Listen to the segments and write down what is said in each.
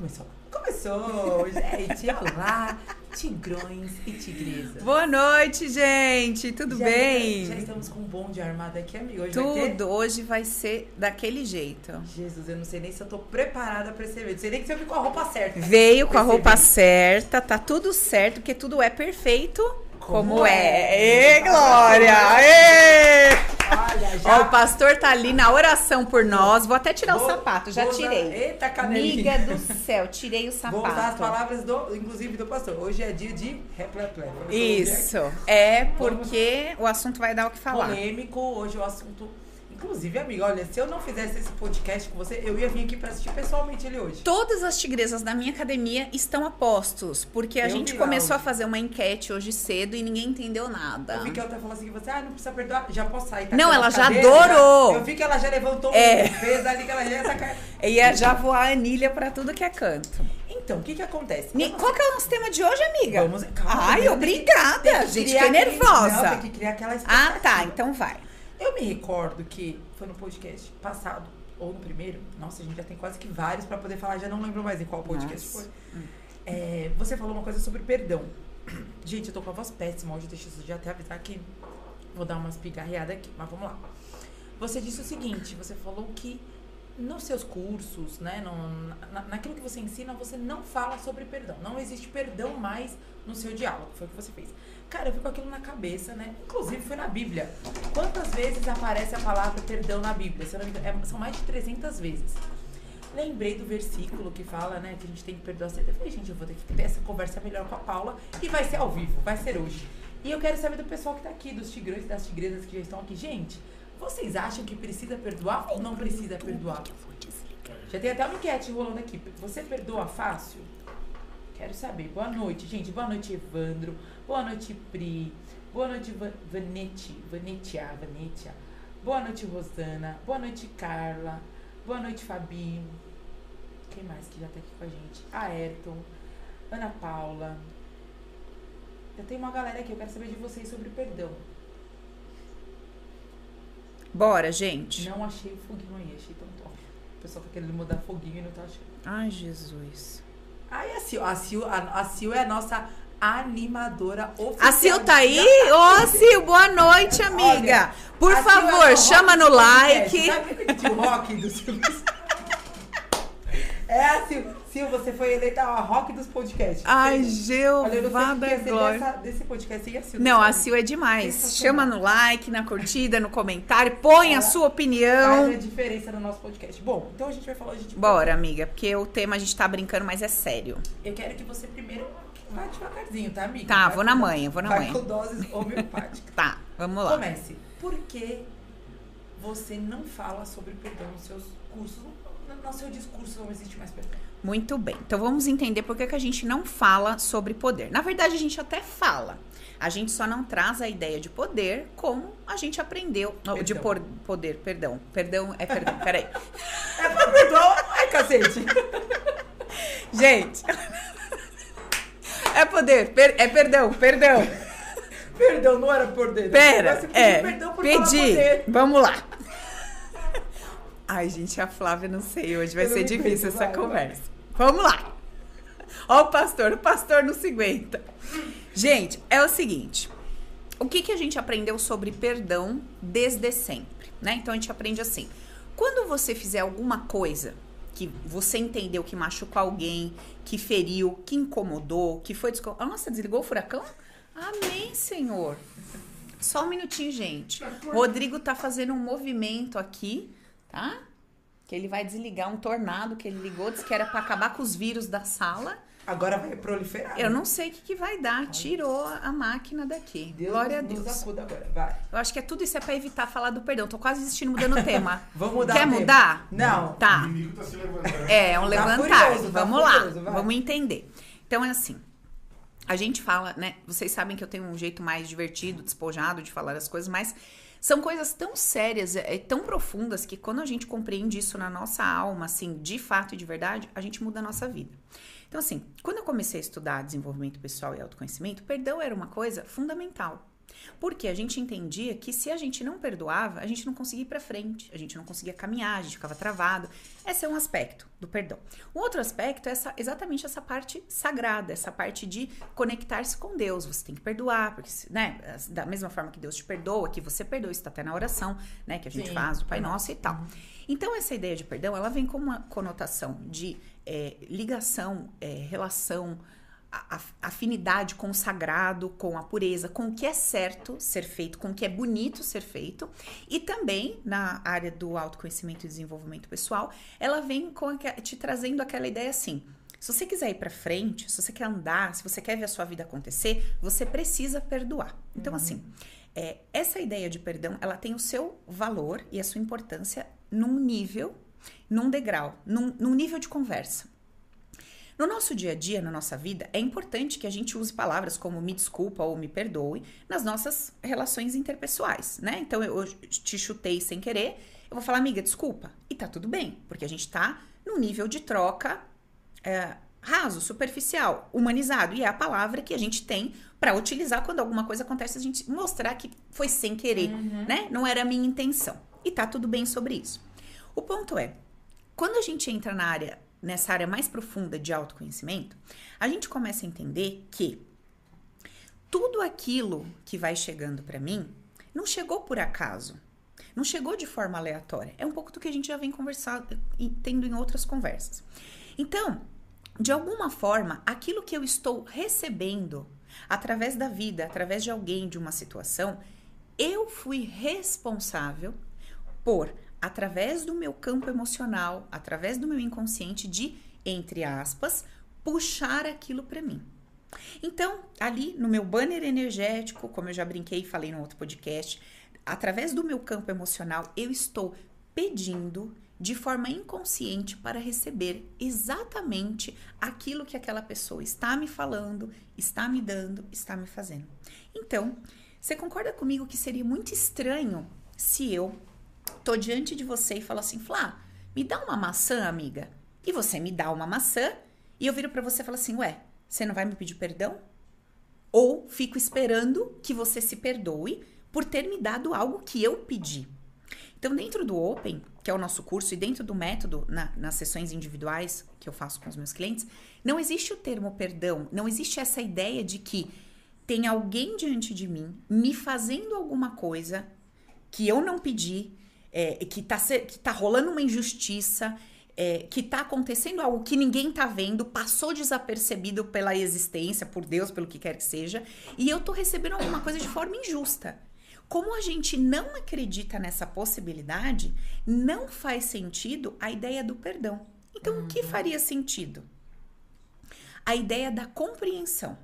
Começou. Começou, gente. Olá, tigrões e tigresas. Boa noite, gente. Tudo já, bem? Já estamos com um bonde armado aqui, amigo. Hoje vai ter... Tudo. Hoje vai ser daquele jeito. Jesus, eu não sei nem se eu tô preparada pra esse evento. Não sei nem se eu vim com a roupa certa. Veio com a roupa evento. certa, tá tudo certo, porque tudo é perfeito como, Como é. é. Ê, Glória! Ê! Olha, já. Ó, o pastor tá ali na oração por nós. Vou até tirar Vou- o sapato, já vou usar- tirei. Eita, canelinha. Amiga do céu, tirei o Vou usar as sapato. palavras, do, inclusive, do pastor. Hoje é dia de repleplé. Isso. É porque o assunto vai dar o que falar. Polêmico, hoje o assunto... Inclusive, amiga, olha, se eu não fizesse esse podcast com você, eu ia vir aqui pra assistir pessoalmente ele hoje. Todas as tigresas da minha academia estão a postos, porque a Eu gente começou a fazer uma enquete hoje cedo e ninguém entendeu nada. Eu vi que ela falou assim, que você, ah, não precisa perdoar, já posso sair. tá Não, ela já adorou. já- eu vi que ela já levantou É. peso ali, que ela já ia sacar. Ia já voar a anilha pra tudo que é canto. Então, o que que acontece? Ni- Qual que é o nosso tema de hoje, amiga? Vamos, calma, Ai, obrigada, tem que- tem que gente, fiquei nervosa. Não, tem que criar aquela Ah, tá, então vai. Eu me recordo que foi no podcast passado, ou no primeiro, nossa, a gente já tem quase que vários pra poder falar, já não lembro mais em qual podcast Nossa. foi. É, você falou uma coisa sobre perdão. Gente, eu tô com a voz péssima hoje, deixa eu já até avisar que vou dar umas pigarreadas aqui, mas vamos lá. Você disse o seguinte, você falou que nos seus cursos, né, no, na, naquilo que você ensina, você não fala sobre perdão. Não existe perdão mais no seu diálogo, foi o que você fez. Cara, eu fico aquilo na cabeça, né? Inclusive foi na Bíblia. Quantas vezes aparece a palavra perdão na Bíblia? É- são mais de 300 vezes. Lembrei do versículo que fala, né, que a gente tem que perdoar sempre. Eu falei, gente, eu vou ter que ter essa conversa melhor com a Paula e vai ser ao vivo, vai ser hoje. E eu quero saber do pessoal que tá aqui, dos tigrões e das tigresas que já estão aqui. Gente, vocês acham que precisa perdoar ou não precisa perdoar? Já tem até uma enquete rolando aqui. Você perdoa fácil? Quero saber. Boa noite, gente. Boa noite, Evandro. Boa noite, Pri. Boa noite, Va- Vanete. Vanetia, Vanetia. Boa noite, Rosana. Boa noite, Carla. Boa noite, Fabi. Quem mais que já tá aqui com a gente? Ayrton. Ana Paula. Já tem uma galera aqui. Eu quero saber de vocês sobre perdão. Bora, gente. Não achei o foguinho aí. Achei tão top. O pessoal tá querendo mudar foguinho e não tá achando. Ai, Jesus. Ai, a Sil, a Sil, a, a Sil é a nossa animadora oficial. A Sil tá aí? Ô, Sil, boa noite, amiga. Olha, Por a Sil favor, é o chama no like. Sabe aquele tio rock do Silvio? É a Sil. Sil, você foi eleita a rock dos podcasts. Ai, o Jeová da glória. dessa, desse podcast sem a Sil. Não, a sabe? Sil é demais. Chama no like, na curtida, no comentário, põe a sua opinião. Faz a diferença no nosso podcast. Bom, então a gente vai falar de Bora, amiga, porque o tema a gente tá brincando, mas é sério. Eu quero que você primeiro vá devagarzinho, tá, amiga? Tá, Vai vou na manhã, vou na vai manhã. com doses homeopáticas. Tá, vamos lá. Comece. Por que você não fala sobre perdão nos seus cursos? No, seu discurso não existe mais perdão. Muito bem. Então vamos entender por que, que a gente não fala sobre poder. Na verdade, a gente até fala. A gente só não traz a ideia de poder como a gente aprendeu. Oh, De Perdão. por, poder, perdão. Perdão é perdão. Peraí. É pra perdoar? Ai, cacete. Gente. É poder, per- é perdão, perdão. Perdão, não era poder. Pera, é. perdão por Pedi. Vamos lá. Ai, gente, a Flávia, não sei, hoje vai Eu ser difícil essa vai, conversa. Vamos lá. Ó o pastor, o pastor não se aguenta. Gente, é o seguinte. O que, que a gente aprendeu sobre perdão desde sempre, né? Então a gente aprende assim. Quando você fizer alguma coisa que você entendeu que machucou alguém, que feriu, que incomodou, que foi descol... Nossa, desligou o furacão? Amém, Senhor. Só um minutinho, gente. Rodrigo tá fazendo um movimento aqui, tá? Que ele vai desligar um tornado que ele ligou, disse que era pra acabar com os vírus da sala. Agora vai proliferar. Eu não sei o que, que vai dar. Tirou a máquina daqui. Deus Glória a Deus. acuda agora. Vai. Eu acho que é tudo isso é pra evitar falar do perdão. Tô quase desistindo mudando o tema. Vamos mudar Quer o mudar? Não. O Tá. inimigo tá se levantando. É, é um Tá levantar. furioso, tá Vamos lá. furioso, vai. Vamos entender. Então é assim. A gente fala, né? Vocês sabem que eu tenho um jeito mais divertido, despojado de falar as coisas, mas são coisas tão sérias, é, tão profundas que quando a gente compreende isso na nossa alma, assim, de fato e de verdade, a gente muda a nossa vida. Então, assim, quando eu comecei a estudar desenvolvimento pessoal e autoconhecimento, perdão era uma coisa fundamental. Porque a gente entendia que se a gente não perdoava, a gente não conseguia ir para frente, a gente não conseguia caminhar, a gente ficava travado. Esse é um aspecto do perdão. O outro aspecto é essa, exatamente essa parte sagrada, essa parte de conectar-se com Deus. Você tem que perdoar, porque, né, da mesma forma que Deus te perdoa, que você perdoa, isso está até na oração, né, que a gente Sim. faz, o Pai Nosso e tal. Uhum. Então, essa ideia de perdão, ela vem com uma conotação de é, ligação, é, relação, a, afinidade com o sagrado, com a pureza, com o que é certo ser feito, com o que é bonito ser feito. E também na área do autoconhecimento e desenvolvimento pessoal, ela vem com te trazendo aquela ideia assim. Se você quiser ir para frente, se você quer andar, se você quer ver a sua vida acontecer, você precisa perdoar. Então, uhum. assim, é, essa ideia de perdão, ela tem o seu valor e a sua importância num nível, num degrau, num, num nível de conversa. No nosso dia a dia, na nossa vida, é importante que a gente use palavras como me desculpa ou me perdoe nas nossas relações interpessoais, né? Então eu te chutei sem querer, eu vou falar, amiga, desculpa. E tá tudo bem, porque a gente tá num nível de troca é, raso, superficial, humanizado. E é a palavra que a gente tem para utilizar quando alguma coisa acontece, a gente mostrar que foi sem querer, uhum. né? Não era a minha intenção. E tá tudo bem sobre isso. O ponto é, quando a gente entra na área nessa área mais profunda de autoconhecimento, a gente começa a entender que tudo aquilo que vai chegando para mim não chegou por acaso. Não chegou de forma aleatória. É um pouco do que a gente já vem conversando, tendo em outras conversas. Então, de alguma forma, aquilo que eu estou recebendo através da vida, através de alguém, de uma situação, eu fui responsável por através do meu campo emocional, através do meu inconsciente, de, entre aspas, puxar aquilo para mim. Então, ali no meu banner energético, como eu já brinquei e falei no outro podcast, através do meu campo emocional, eu estou pedindo de forma inconsciente para receber exatamente aquilo que aquela pessoa está me falando, está me dando, está me fazendo. Então, você concorda comigo que seria muito estranho se eu tô diante de você e falo assim, Flá, me dá uma maçã, amiga. E você me dá uma maçã e eu viro para você e falo assim, ué, você não vai me pedir perdão? Ou fico esperando que você se perdoe por ter me dado algo que eu pedi. Então, dentro do Open, que é o nosso curso, e dentro do método, na, nas sessões individuais que eu faço com os meus clientes, não existe o termo perdão, não existe essa ideia de que tem alguém diante de mim me fazendo alguma coisa que eu não pedi, é, que, tá, que tá rolando uma injustiça, é, que tá acontecendo algo que ninguém tá vendo, passou desapercebido pela existência, por Deus, pelo que quer que seja, e eu tô recebendo alguma coisa de forma injusta. Como a gente não acredita nessa possibilidade, não faz sentido a ideia do perdão. Então, uhum. o que uhum. faria sentido? A ideia da compreensão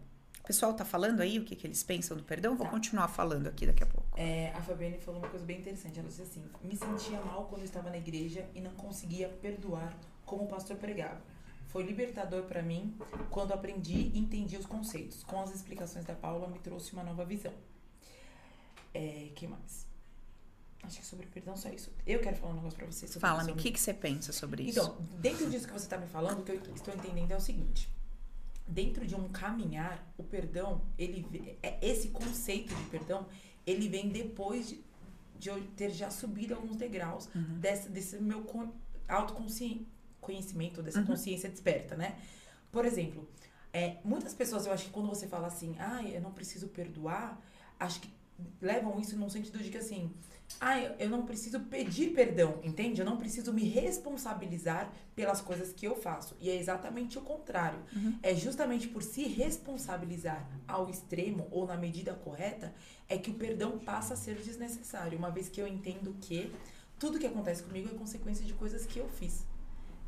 pessoal tá falando aí o que, que eles pensam do perdão? Vou tá. continuar falando aqui daqui a pouco. É, a Fabiane falou uma coisa bem interessante. Ela disse assim: Me sentia mal quando estava na igreja e não conseguia perdoar como o pastor pregava. Foi libertador para mim quando aprendi e entendi os conceitos. Com as explicações da Paula, me trouxe uma nova visão. É, que mais? Acho que sobre perdão só isso. Eu quero falar um negócio pra você. Fala-me, o que, que você pensa sobre isso? Então, dentro disso que você tá me falando, o que eu estou entendendo é o seguinte dentro de um caminhar, o perdão, ele é esse conceito de perdão, ele vem depois de, de eu ter já subido alguns degraus uhum. desse, desse meu autoconhecimento, dessa uhum. consciência desperta, né? Por exemplo, é, muitas pessoas, eu acho que quando você fala assim, ah, eu não preciso perdoar, acho que levam isso no sentido de que assim, ah, eu não preciso pedir perdão, entende? Eu não preciso me responsabilizar pelas coisas que eu faço. E é exatamente o contrário. Uhum. É justamente por se responsabilizar ao extremo ou na medida correta é que o perdão passa a ser desnecessário, uma vez que eu entendo que tudo que acontece comigo é consequência de coisas que eu fiz.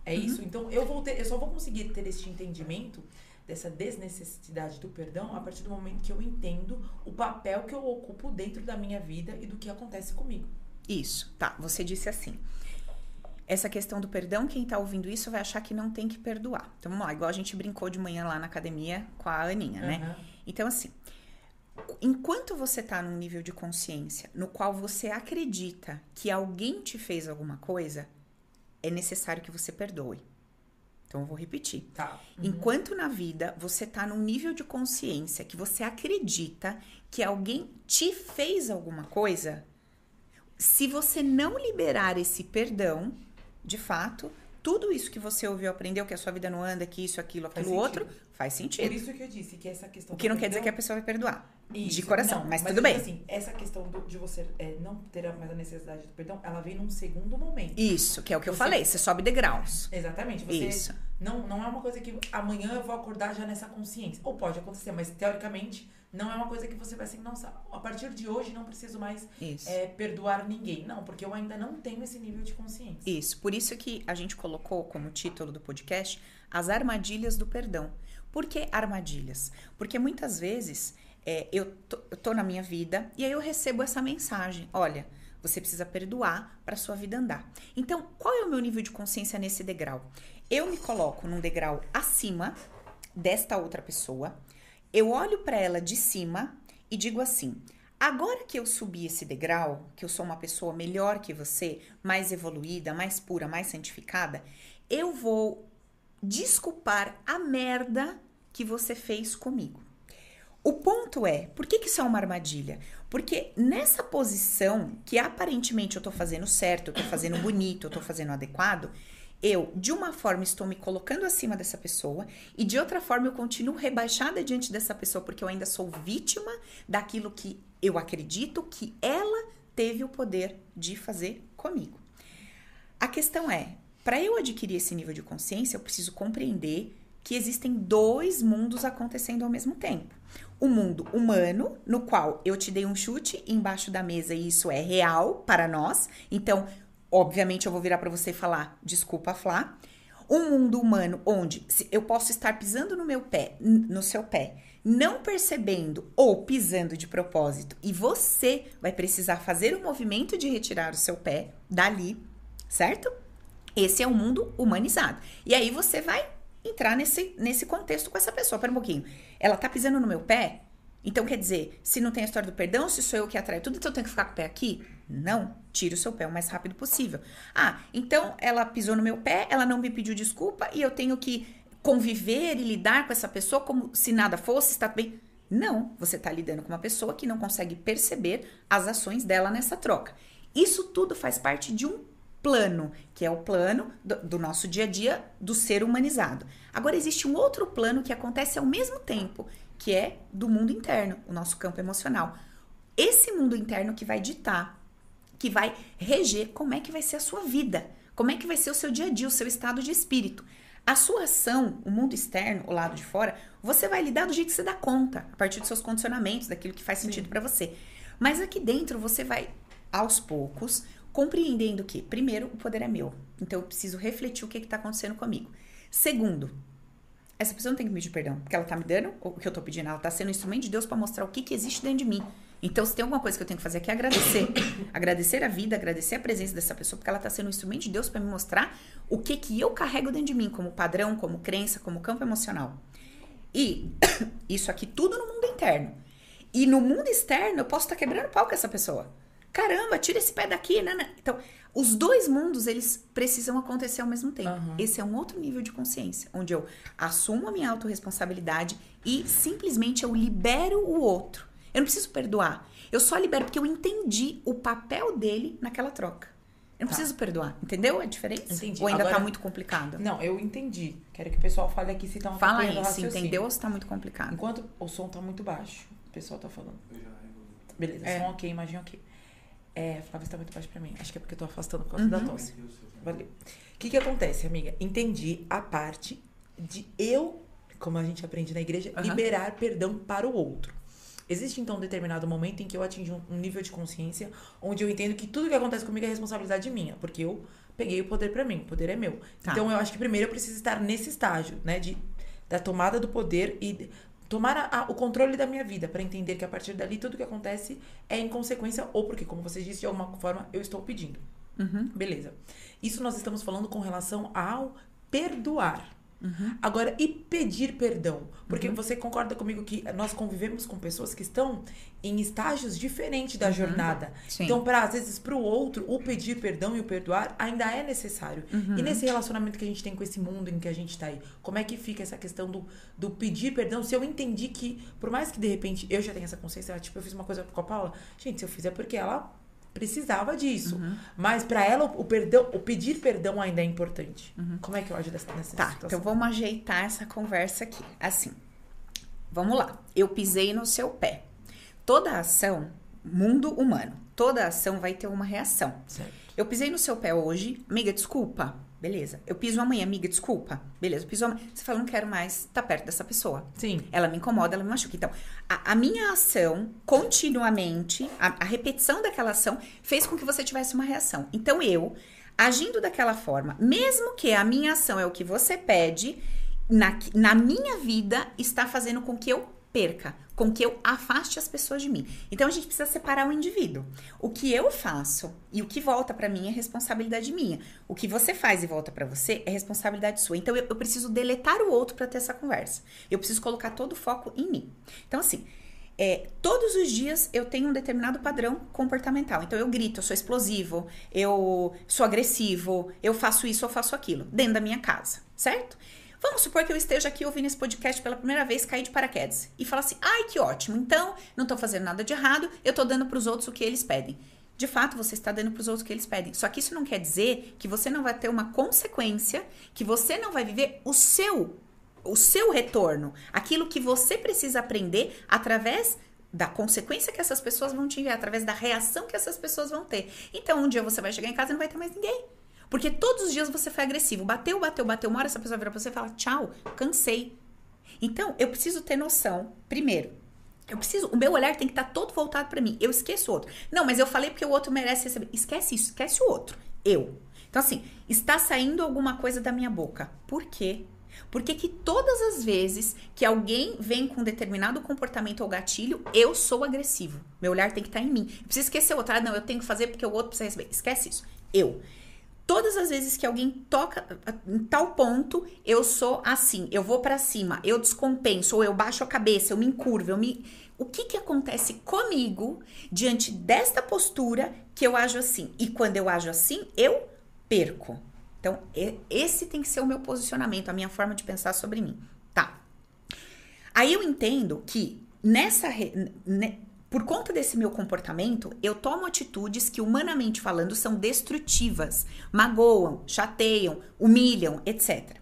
É uhum. isso. Então eu vou ter, eu só vou conseguir ter este entendimento dessa desnecessidade do perdão a partir do momento que eu entendo o papel que eu ocupo dentro da minha vida e do que acontece comigo. Isso, tá. Você disse assim. Essa questão do perdão, quem tá ouvindo isso vai achar que não tem que perdoar. Então vamos lá, igual a gente brincou de manhã lá na academia com a Aninha, né? Uhum. Então, assim, enquanto você tá num nível de consciência no qual você acredita que alguém te fez alguma coisa, é necessário que você perdoe. Então eu vou repetir. Tá. Enquanto na vida você tá num nível de consciência que você acredita que alguém te fez alguma coisa, se você não liberar esse perdão, de fato, tudo isso que você ouviu, aprendeu, que a sua vida não anda, que isso, aquilo, Faz aquilo sentido. outro, faz Por sentido. isso que eu disse que essa questão. O que não quer dizer que a perdão- pessoa vai perdoar. De Isso, coração, não, mas, eu tudo digo bem. Assim, essa questão do- de você é, não ter mais a necessidade do perdão, ela vem num segundo momento. Isso, que é o que eu Você- falei, você sobe degraus. Exatamente. Você Isso. Não, não é uma coisa que amanhã eu vou acordar já nessa consciência. Ou pode acontecer, mas teoricamente não é uma coisa que você vai assim, nossa, a partir de hoje não preciso mais é, perdoar ninguém. Não, porque eu ainda não tenho esse nível de consciência. Isso, por isso que a gente colocou como título do podcast as armadilhas do perdão. Por que armadilhas? Porque muitas vezes é, eu, tô, eu tô na minha vida e aí eu recebo essa mensagem: olha, você precisa perdoar para sua vida andar. Então, qual é o meu nível de consciência nesse degrau? Eu me coloco num degrau acima desta outra pessoa, eu olho para ela de cima e digo assim: agora que eu subi esse degrau, que eu sou uma pessoa melhor que você, mais evoluída, mais pura, mais santificada, eu vou desculpar a merda que você fez comigo. O ponto é, por que, que isso é uma armadilha? Porque nessa posição, que aparentemente eu tô fazendo certo, eu tô fazendo bonito, eu tô fazendo adequado, eu, de uma forma, estou me colocando acima dessa pessoa e de outra forma eu continuo rebaixada diante dessa pessoa porque eu ainda sou vítima daquilo que eu acredito que ela teve o poder de fazer comigo. A questão é, para eu adquirir esse nível de consciência, eu preciso compreender que existem dois mundos acontecendo ao mesmo tempo. O mundo humano, no qual eu te dei um chute embaixo da mesa e isso é real para nós. Então, obviamente, eu vou virar para você e falar: desculpa, Flá. Um mundo humano onde eu posso estar pisando no meu pé, no seu pé, não percebendo ou pisando de propósito, e você vai precisar fazer o movimento de retirar o seu pé dali, certo? Esse é o mundo humanizado. E aí você vai entrar nesse, nesse contexto com essa pessoa. Pera um pouquinho. Ela tá pisando no meu pé? Então quer dizer, se não tem a história do perdão, se sou eu que atraio tudo, então eu tenho que ficar com o pé aqui? Não. Tire o seu pé o mais rápido possível. Ah, então ela pisou no meu pé, ela não me pediu desculpa e eu tenho que conviver e lidar com essa pessoa como se nada fosse, está bem. Não, você está lidando com uma pessoa que não consegue perceber as ações dela nessa troca. Isso tudo faz parte de um plano, que é o plano do, do nosso dia a dia do ser humanizado. Agora existe um outro plano que acontece ao mesmo tempo, que é do mundo interno, o nosso campo emocional. Esse mundo interno que vai ditar, que vai reger como é que vai ser a sua vida, como é que vai ser o seu dia a dia, o seu estado de espírito. A sua ação, o mundo externo, o lado de fora, você vai lidar do jeito que você dá conta, a partir dos seus condicionamentos, daquilo que faz sentido para você. Mas aqui dentro você vai, aos poucos, compreendendo que, primeiro, o poder é meu. Então eu preciso refletir o que está acontecendo comigo. Segundo, essa pessoa não tem que me pedir perdão, porque ela tá me dando o que eu tô pedindo, ela tá sendo um instrumento de Deus para mostrar o que, que existe dentro de mim. Então, se tem alguma coisa que eu tenho que fazer aqui, é agradecer. agradecer a vida, agradecer a presença dessa pessoa, porque ela tá sendo um instrumento de Deus para me mostrar o que que eu carrego dentro de mim, como padrão, como crença, como campo emocional. E isso aqui tudo no mundo interno. E no mundo externo, eu posso estar quebrando pau com essa pessoa. Caramba, tira esse pé daqui, né? né? Então, os dois mundos, eles precisam acontecer ao mesmo tempo. Aham. Esse é um outro nível de consciência, onde eu assumo a minha autorresponsabilidade e simplesmente eu libero o outro. Eu não preciso perdoar. Eu só libero porque eu entendi o papel dele naquela troca. Eu não Tá. preciso perdoar. Entendeu a diferença? Entendi. Ou ainda tá Agora- muito complicado? Não, eu entendi. Quero que o pessoal fale aqui se tá um Fala aí, se entendeu ou se tá muito complicado. Enquanto o som tá muito baixo, o pessoal tá falando. Beleza, É. som ok, imagem ok. É, Flávia está muito baixo pra mim. Acho que é porque eu tô afastando por causa da Uhum. tosse. Valeu. O que que acontece, amiga? Entendi a parte de eu, como a gente aprende na igreja, Aham. liberar perdão para o outro. Existe então um determinado momento em que eu atingo um- nível de consciência onde eu entendo que tudo que acontece comigo é responsabilidade minha, porque eu peguei o poder pra mim, o poder é meu. Tá. Então eu acho que primeiro eu preciso estar nesse estágio, né, de da tomada do poder e tomar a- a- o controle da minha vida para entender que a partir dali tudo que acontece é em consequência ou porque, como você disse, de alguma forma eu estou pedindo. Uhum. Beleza. Isso nós estamos falando com relação ao perdoar. Uhum. Agora, e pedir perdão? Porque uhum. você concorda comigo que nós convivemos com pessoas que estão em estágios diferentes da uhum. jornada. Sim. Então, para às vezes, para o outro, o pedir perdão e o perdoar ainda é necessário. Uhum. E nesse relacionamento que a gente tem com esse mundo em que a gente está aí, como é que fica essa questão do, do pedir perdão? Se eu entendi que, por mais que de repente eu já tenha essa consciência, tipo, eu fiz uma coisa com a Paula, gente, se eu fizer porque ela precisava disso. Uhum. Mas para ela o perdão, o pedir perdão ainda é importante. Uhum. Como é que eu ajo nessa, nessa tá, situação? Então vamos ajeitar essa conversa aqui. Assim, vamos lá. Eu pisei no seu pé. Toda ação, mundo humano, toda ação vai ter uma reação. Certo. Eu pisei no seu pé hoje, amiga, desculpa. Beleza. Eu piso amanhã, amiga, desculpa. Beleza, eu piso amanhã. Você fala, não quero mais estar perto dessa pessoa. Sim. Ela me incomoda, ela me machuca. Então, a, a minha ação, continuamente, a, a repetição daquela ação, fez com que você tivesse uma reação. Então, eu, agindo daquela forma, mesmo que a minha ação é o que você pede, na, na minha vida, está fazendo com que eu perca, com que eu afaste as pessoas de mim. Então a gente precisa separar o indivíduo. O que eu faço e o que volta para mim é responsabilidade minha. O que você faz e volta para você é responsabilidade sua. Então eu, eu preciso deletar o outro para ter essa conversa. Eu preciso colocar todo o foco em mim. Então assim, é, todos os dias eu tenho um determinado padrão comportamental. Então eu grito, eu sou explosivo, eu sou agressivo, eu faço isso, eu faço aquilo, dentro da minha casa, certo? Vamos supor que eu esteja aqui ouvindo esse podcast pela primeira vez, cair de paraquedas e falar assim: ai, que ótimo, então não estou fazendo nada de errado, eu estou dando para os outros o que eles pedem. De fato, você está dando para os outros o que eles pedem. Só que isso não quer dizer que você não vai ter uma consequência, que você não vai viver o seu, o seu retorno, aquilo que você precisa aprender através da consequência que essas pessoas vão te enviar, através da reação que essas pessoas vão ter. Então, um dia você vai chegar em casa e não vai ter mais ninguém. Porque todos os dias você foi agressivo. Bateu, bateu, bateu. Uma hora essa pessoa vira pra você e fala: tchau, cansei. Então, eu preciso ter noção, primeiro, eu preciso, o meu olhar tem que estar tá todo voltado para mim. Eu esqueço o outro. Não, mas eu falei porque o outro merece receber. Esquece isso, esquece o outro. Eu. Então, assim, está saindo alguma coisa da minha boca. Por quê? Porque que todas as vezes que alguém vem com determinado comportamento ou gatilho, eu sou agressivo. Meu olhar tem que estar tá em mim. Eu preciso esquecer o outro. Ah, não, eu tenho que fazer porque o outro precisa receber. Esquece isso. Eu todas as vezes que alguém toca em tal ponto, eu sou assim, eu vou para cima, eu descompenso, ou eu baixo a cabeça, eu me encurvo, eu me o que que acontece comigo diante desta postura que eu ajo assim? E quando eu ajo assim, eu perco. Então, esse tem que ser o meu posicionamento, a minha forma de pensar sobre mim, tá? Aí eu entendo que nessa por conta desse meu comportamento, eu tomo atitudes que, humanamente falando, são destrutivas, magoam, chateiam, humilham, etc.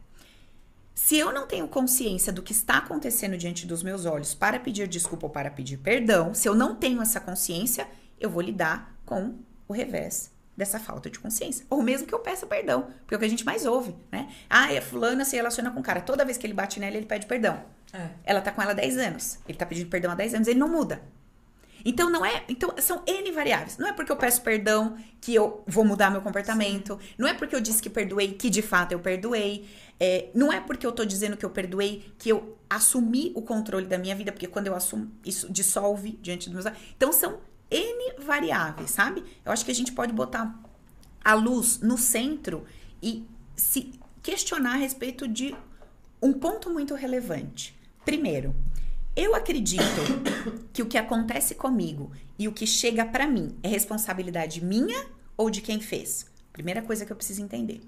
Se eu não tenho consciência do que está acontecendo diante dos meus olhos para pedir desculpa ou para pedir perdão, se eu não tenho essa consciência, eu vou lidar com o revés dessa falta de consciência. Ou mesmo que eu peça perdão, porque é o que a gente mais ouve, né? Ah, a fulana se relaciona com o cara. Toda vez que ele bate nela, ele pede perdão. É. Ela tá com ela há 10 anos. Ele tá pedindo perdão há 10 anos, ele não muda. Então não é, então são N variáveis. Não é porque eu peço perdão que eu vou mudar meu comportamento. Sim. Não é porque eu disse que perdoei que de fato eu perdoei. É, não é porque eu tô dizendo que eu perdoei que eu assumi o controle da minha vida, porque quando eu assumo isso dissolve diante dos meus. Então são N variáveis, sabe? Eu acho que a gente pode botar a luz no centro e se questionar a respeito de um ponto muito relevante. Primeiro, eu acredito que o que acontece comigo e o que chega para mim é responsabilidade minha ou de quem fez. Primeira coisa que eu preciso entender.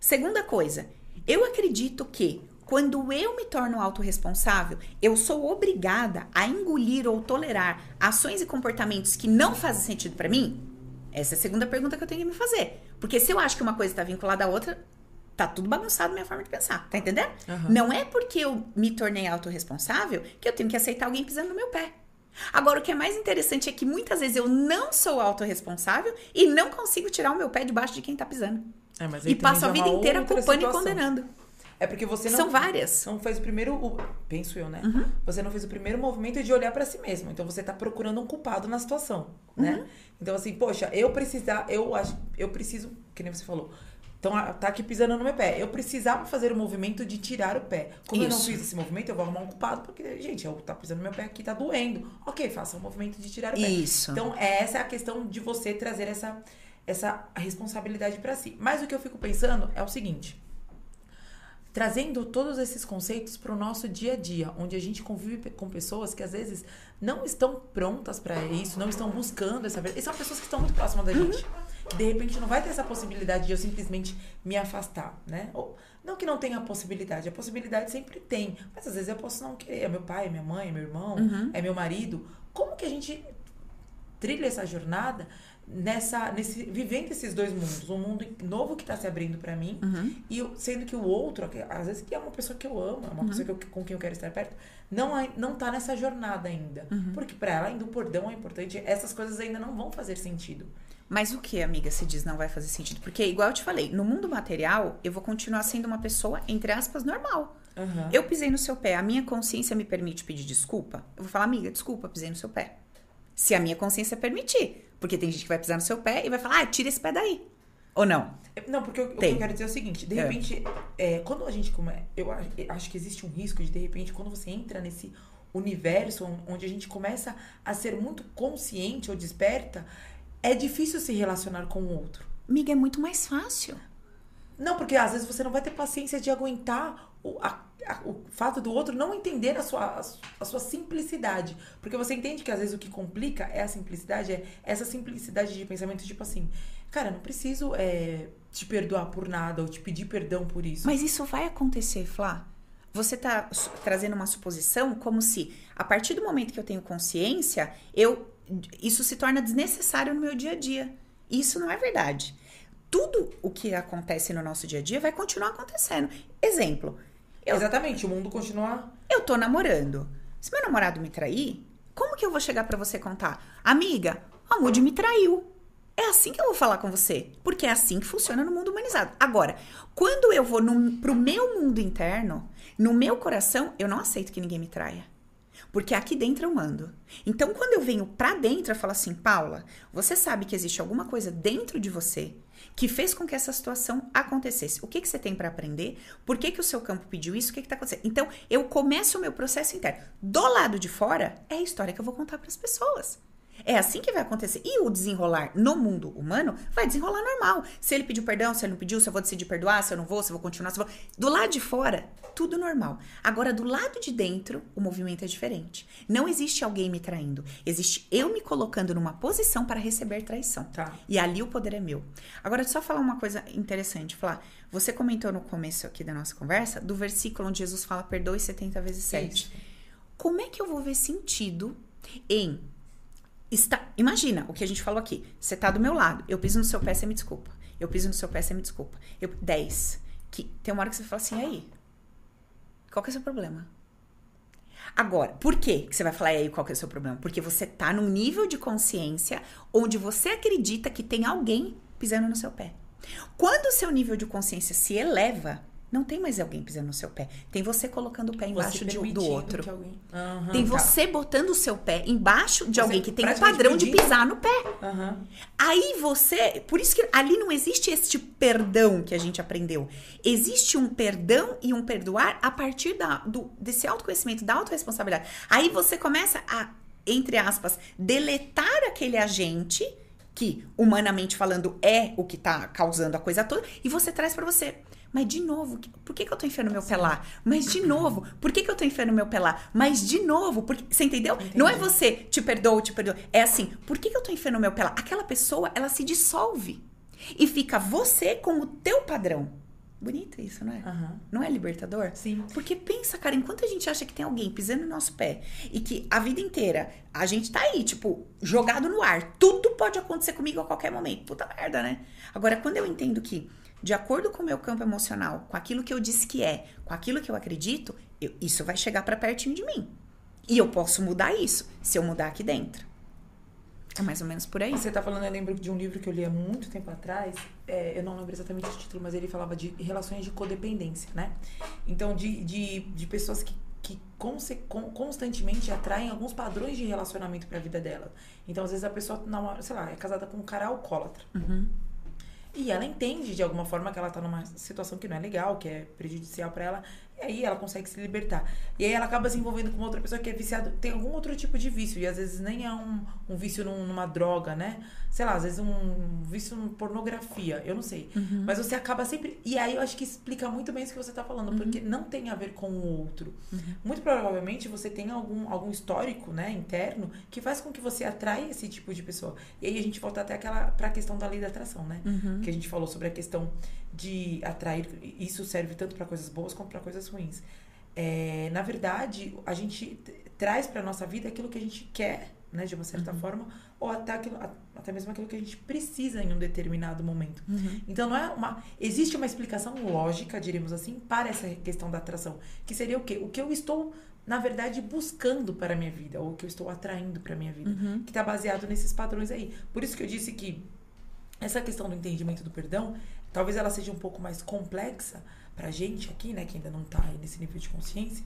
Segunda coisa, eu acredito que quando eu me torno autorresponsável, eu sou obrigada a engolir ou tolerar ações e comportamentos que não fazem sentido para mim? Essa é a segunda pergunta que eu tenho que me fazer. Porque se eu acho que uma coisa está vinculada à outra, tá tudo bagunçado minha forma de pensar, tá entendendo? Uhum. Não é porque eu me tornei autorresponsável que eu tenho que aceitar alguém pisando no meu pé. Agora, o que é mais interessante é que muitas vezes eu não sou autorresponsável e não consigo tirar o meu pé debaixo de quem tá pisando. É, e passo a vida inteira culpando situação. e condenando. É porque você não. São várias. Não fez o primeiro. O, penso eu, né? Uhum. Você não fez o primeiro movimento de olhar para si mesmo. Então você tá procurando um culpado na situação, né? Uhum. Então, assim, poxa, eu precisar. Eu acho. Eu preciso. Que nem você falou então, tá aqui pisando no meu pé. Eu precisava fazer o movimento de tirar o pé. Como Isso. eu não fiz esse movimento, eu vou arrumar um culpado, porque, gente, eu tá pisando no meu pé aqui, tá doendo. Ok, faça o movimento de tirar o pé. Isso. Então, essa é a questão de você trazer essa, essa responsabilidade para si. Mas o que eu fico pensando é o seguinte. trazendo todos esses conceitos para o nosso dia a dia, onde a gente convive com pessoas que às vezes não estão prontas para isso, não estão buscando essa verdade. E são pessoas que estão muito próximas da Uhum. De repente não vai ter essa possibilidade de eu simplesmente me afastar, né? Ou, não que não tenha a possibilidade, a possibilidade sempre tem, mas às vezes eu posso não querer. É meu pai, é minha mãe, é meu irmão, Uhum. é meu marido. Como que a gente trilha essa jornada nessa nesse vivendo esses dois mundos um mundo novo que está se abrindo para mim Uhum. e eu- sendo que o outro às vezes que é uma pessoa que eu amo é uma pessoa que eu- com quem eu quero estar perto não ai- não tá nessa jornada ainda porque para ela ainda o perdão é importante essas coisas ainda não vão fazer sentido Mas o que, amiga, se diz não vai fazer sentido? Porque, igual eu te falei, no mundo material, eu vou continuar sendo uma pessoa, entre aspas, normal. Aham. Eu pisei no seu pé, a minha consciência me permite pedir desculpa? Eu vou falar, amiga, desculpa, pisei no seu pé. Se a minha consciência permitir. Porque tem gente que vai pisar no seu pé e vai falar, ah, tira esse pé daí. Ou não? Não, porque o, o que eu quero dizer é o seguinte, de É. repente, é, quando a gente eu a- eu acho que existe um risco de, de repente, quando você entra nesse universo on- onde a gente começa a ser muito consciente ou desperta, é difícil se relacionar com o outro. Amiga, é muito mais fácil. Não, porque às vezes você não vai ter paciência de aguentar o, a- a- o fato do outro não entender a sua, a su- a sua simplicidade. Porque você entende que às vezes o que complica é a simplicidade, é essa simplicidade de pensamento, tipo assim, cara, não preciso é, te perdoar por nada ou te pedir perdão por isso. Mas isso vai acontecer, Flá. Você tá trazendo uma suposição como se, a partir do momento que eu tenho consciência, eu isso se torna desnecessário no meu dia a dia. Isso não é verdade. Tudo o que acontece no nosso dia a dia vai continuar acontecendo. Exemplo, eu, Exatamente, o mundo continua. eu tô namorando. Se meu namorado me trair, como que eu vou chegar pra você contar? Amiga, a Moody me traiu. É assim que eu vou falar com você. Porque é assim que funciona no mundo humanizado. Agora, quando eu vou no, pro meu mundo interno, no meu coração, eu não aceito que ninguém me traia. Porque aqui dentro eu mando. Então, quando eu venho pra dentro, eu falo assim, Paula, você sabe que existe alguma coisa dentro de você que fez com que essa situação acontecesse. O que, que você tem pra aprender? Por que, que o seu campo pediu isso? O que, que tá acontecendo? Então, eu começo o meu processo interno. Do lado de fora, é a história que eu vou contar pras pessoas. É assim que vai acontecer. E o desenrolar no mundo humano vai desenrolar normal. Se ele pediu perdão, se ele não pediu, se eu vou decidir perdoar, se eu não vou, se eu vou continuar, se eu vou. Do lado de fora, tudo normal. Agora, do lado de dentro, o movimento é diferente. Não existe alguém me traindo. Existe eu me colocando numa posição para receber traição. Tá. E ali o poder é meu. Agora, só falar uma coisa interessante. Falar, você comentou no começo aqui da nossa conversa do versículo onde Jesus fala perdoe 70 vezes 7. Isso. Como é que eu vou ver sentido em Está, imagina o que a gente falou aqui. Você tá do meu lado, eu piso no seu pé, você me desculpa. Eu piso no seu pé, você me desculpa. Eu, 10. Que tem uma hora que você fala assim, aí? Qual que é o seu problema? Agora, por que você vai falar aí qual que é o seu problema? Porque você tá num nível de consciência onde você acredita que tem alguém pisando no seu pé. Quando o seu nível de consciência se eleva, não tem mais alguém pisando no seu pé. Tem você colocando o pé embaixo de, do outro. que alguém- Aham, Tem tá. você botando o seu pé embaixo de Você alguém que tem o praticamente padrão de pisar no pé. Aham. Aí você. Por isso que ali não existe este perdão que a gente aprendeu. Existe um perdão e um perdoar a partir da, do, desse autoconhecimento, da autorresponsabilidade. Aí você começa a, entre aspas, deletar aquele agente que, humanamente falando, é o que tá causando a coisa toda, e você traz pra você. Mas de novo, por que, que eu tô enfiando meu pé lá? Mas de novo, por que, que eu tô enfiando meu pé lá? Mas de novo, porque, você entendeu? Não é você te perdoa, te perdoa. É assim, por que, que eu tô enfiando meu pé lá? Aquela pessoa, ela se dissolve. E fica você com o teu padrão. Bonito isso, não é? Aham. Não é libertador? Sim. Porque pensa, cara, enquanto a gente acha que tem alguém pisando no nosso pé e que a vida inteira a gente tá aí, tipo, jogado no ar, tudo pode acontecer comigo a qualquer momento. Puta merda, né? Agora, quando eu entendo que, de acordo com o meu campo emocional, com aquilo que eu disse que é, com aquilo que eu acredito, eu- isso vai chegar pra pertinho de mim. E eu posso mudar isso se eu mudar aqui dentro. É mais ou menos por aí. Você tá falando, eu lembro de um livro que eu li há muito tempo atrás, é, eu não lembro exatamente o título, mas ele falava de relações de codependência, né? Então, de, de, de pessoas que, que constantemente atraem alguns padrões de relacionamento pra vida dela. Então, às vezes a pessoa, sei lá, é casada com um cara alcoólatra. E ela entende de alguma forma que ela tá numa situação que não é legal, que é prejudicial pra ela. E aí ela consegue se libertar. E aí ela acaba se envolvendo com outra pessoa que é viciada, tem algum outro tipo de vício. E às vezes nem é um, um vício num- numa droga, né? Sei lá, às vezes um vício em pornografia, eu não sei. Mas você acaba sempre. E aí eu acho que explica muito bem isso que você tá falando, porque não tem a ver com o outro. Muito provavelmente você tem algum, algum histórico, né, interno, que faz com que você atrai esse tipo de pessoa. E aí a gente volta até aquela pra questão da lei da atração, né? Que a gente falou sobre a questão de atrair. Isso serve tanto para coisas boas quanto para coisas ruins. É, na verdade, a gente traz para nossa vida aquilo que a gente quer, né, de uma certa forma, ou até, aquilo, até mesmo aquilo que a gente precisa em um determinado momento. Então não é uma. Existe uma explicação lógica, diríamos assim, para essa questão da atração. Que seria o quê? O que eu estou, na verdade, buscando para a minha vida, ou o que eu estou atraindo para a minha vida. Que está baseado nesses padrões aí. Por isso que eu disse que essa questão do entendimento do perdão, talvez ela seja um pouco mais complexa pra gente aqui, né, que ainda não tá aí nesse nível de consciência,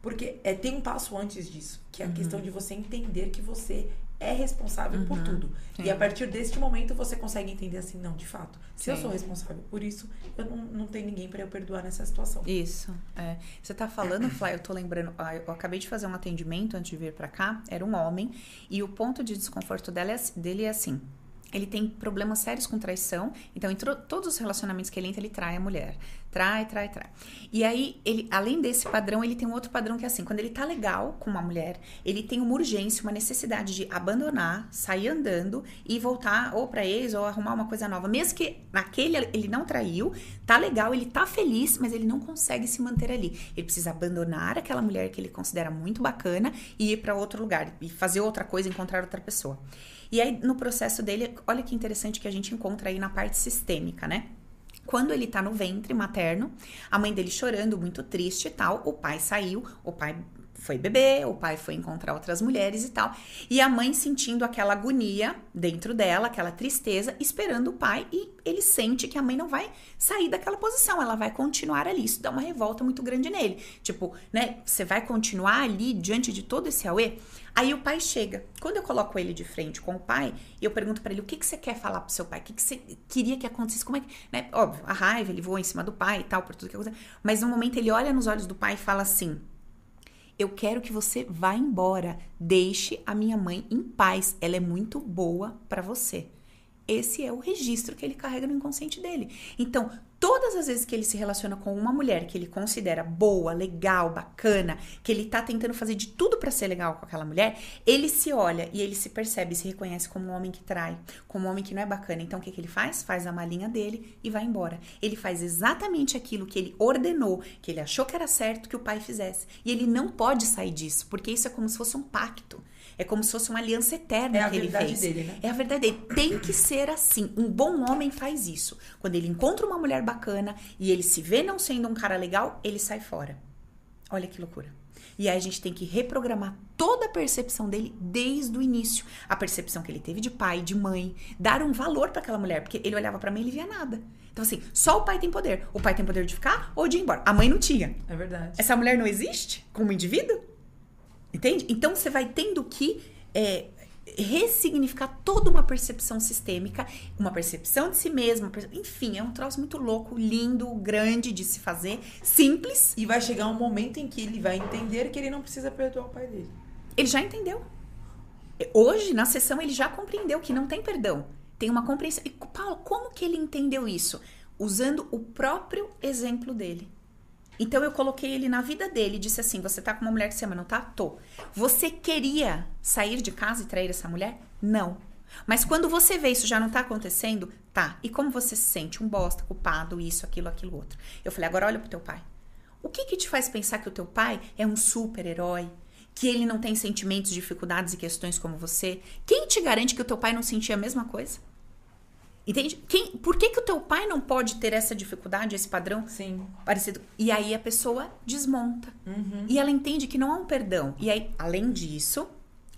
porque é, tem um passo antes disso, que é a questão de você entender que você é responsável por tudo. E a partir deste momento você consegue entender assim, não, de fato, se eu Sim. sou responsável por isso, eu não, não tenho ninguém pra eu perdoar nessa situação. Isso. É. Você tá falando, Fly, eu tô lembrando. Eu acabei de fazer um atendimento antes de vir pra cá. Era um homem. E o ponto de desconforto dela é dele é assim. Ele tem problemas sérios com traição. Então, em todos os relacionamentos que ele entra, ele trai a mulher. Trai, trai, trai. E aí, ele, além desse padrão, ele tem um outro padrão que é assim: quando ele tá legal com uma mulher, ele tem uma urgência, uma necessidade de abandonar, sair andando e voltar ou pra ex ou arrumar uma coisa nova. Mesmo que naquele ele não traiu, tá legal, ele tá feliz, mas ele não consegue se manter ali. Ele precisa abandonar aquela mulher que ele considera muito bacana e ir pra outro lugar e fazer outra coisa, encontrar outra pessoa. E aí no processo dele, olha que interessante que a gente encontra aí na parte sistêmica, né? Quando ele tá no ventre materno, a mãe dele chorando, muito triste e tal, o pai saiu, o pai foi beber, o pai foi encontrar outras mulheres e tal, e a mãe sentindo aquela agonia dentro dela, aquela tristeza, esperando o pai, e ele sente que a mãe não vai sair daquela posição, ela vai continuar ali. Isso dá uma revolta muito grande nele. Tipo, né, você vai continuar ali diante de todo esse auê? Aí o pai chega. Quando eu coloco ele de frente com o pai, eu pergunto pra ele o que, que você quer falar pro seu pai, o que, que você queria que acontecesse, como é que. Né? Óbvio, a raiva, ele voa em cima do pai e tal, por tudo que aconteceu. Mas no momento ele olha nos olhos do pai e fala assim: Eu quero que você vá embora. Deixe a minha mãe em paz. Ela é muito boa pra você. Esse é o registro que ele carrega no inconsciente dele. Então, todas as vezes que ele se relaciona com uma mulher que ele considera boa, legal, bacana, que ele tá tentando fazer de tudo pra ser legal com aquela mulher, ele se olha e ele se percebe, se reconhece como um homem que trai, como um homem que não é bacana. Então, o que, que ele faz? Faz a malinha dele e vai embora. Ele faz exatamente aquilo que ele ordenou, que ele achou que era certo que o pai fizesse. E ele não pode sair disso, porque isso é como se fosse um pacto. É como se fosse uma aliança eterna É a que ele verdade fez. dele, né? É a verdade dele. Tem que ser assim. Um bom homem faz isso. Quando ele encontra uma mulher bacana e ele se vê não sendo um cara legal, ele sai fora. Olha que loucura. E aí a gente tem que reprogramar toda a percepção dele desde o início. A percepção que ele teve de pai, de mãe, dar um valor para aquela mulher, porque ele olhava para mim e ele via nada. Então assim, só o pai tem poder. O pai tem poder de ficar ou de ir embora. A mãe não tinha. É verdade. Essa mulher não existe como indivíduo? Entende? Então você vai tendo que é, ressignificar toda uma percepção sistêmica, uma percepção de si mesma, enfim, é um troço muito louco, lindo, grande de se fazer, simples. E vai chegar um momento em que ele vai entender que ele não precisa perdoar o pai dele. Ele já entendeu. Hoje, na sessão, ele já compreendeu que não tem perdão. Tem uma compreensão. E, Paulo, como que ele entendeu isso? Usando o próprio exemplo dele. Então eu coloquei ele na vida dele e disse assim: Você tá com uma mulher que você ama, não tá? Tô. Você queria sair de casa e trair essa mulher? Não. Mas quando você vê isso já não tá acontecendo, tá. E como você se sente? Um bosta, culpado, isso, aquilo, aquilo, outro. Eu falei: Agora olha pro teu pai. O que que te faz pensar que o teu pai é um super-herói? Que ele não tem sentimentos, dificuldades e questões como você? Quem te garante que o teu pai não sentia a mesma coisa? Entende? Quem, por que, que o teu pai não pode ter essa dificuldade, esse padrão Sim. parecido? E aí a pessoa desmonta. Uhum. E ela entende que não há um perdão. E aí, além disso,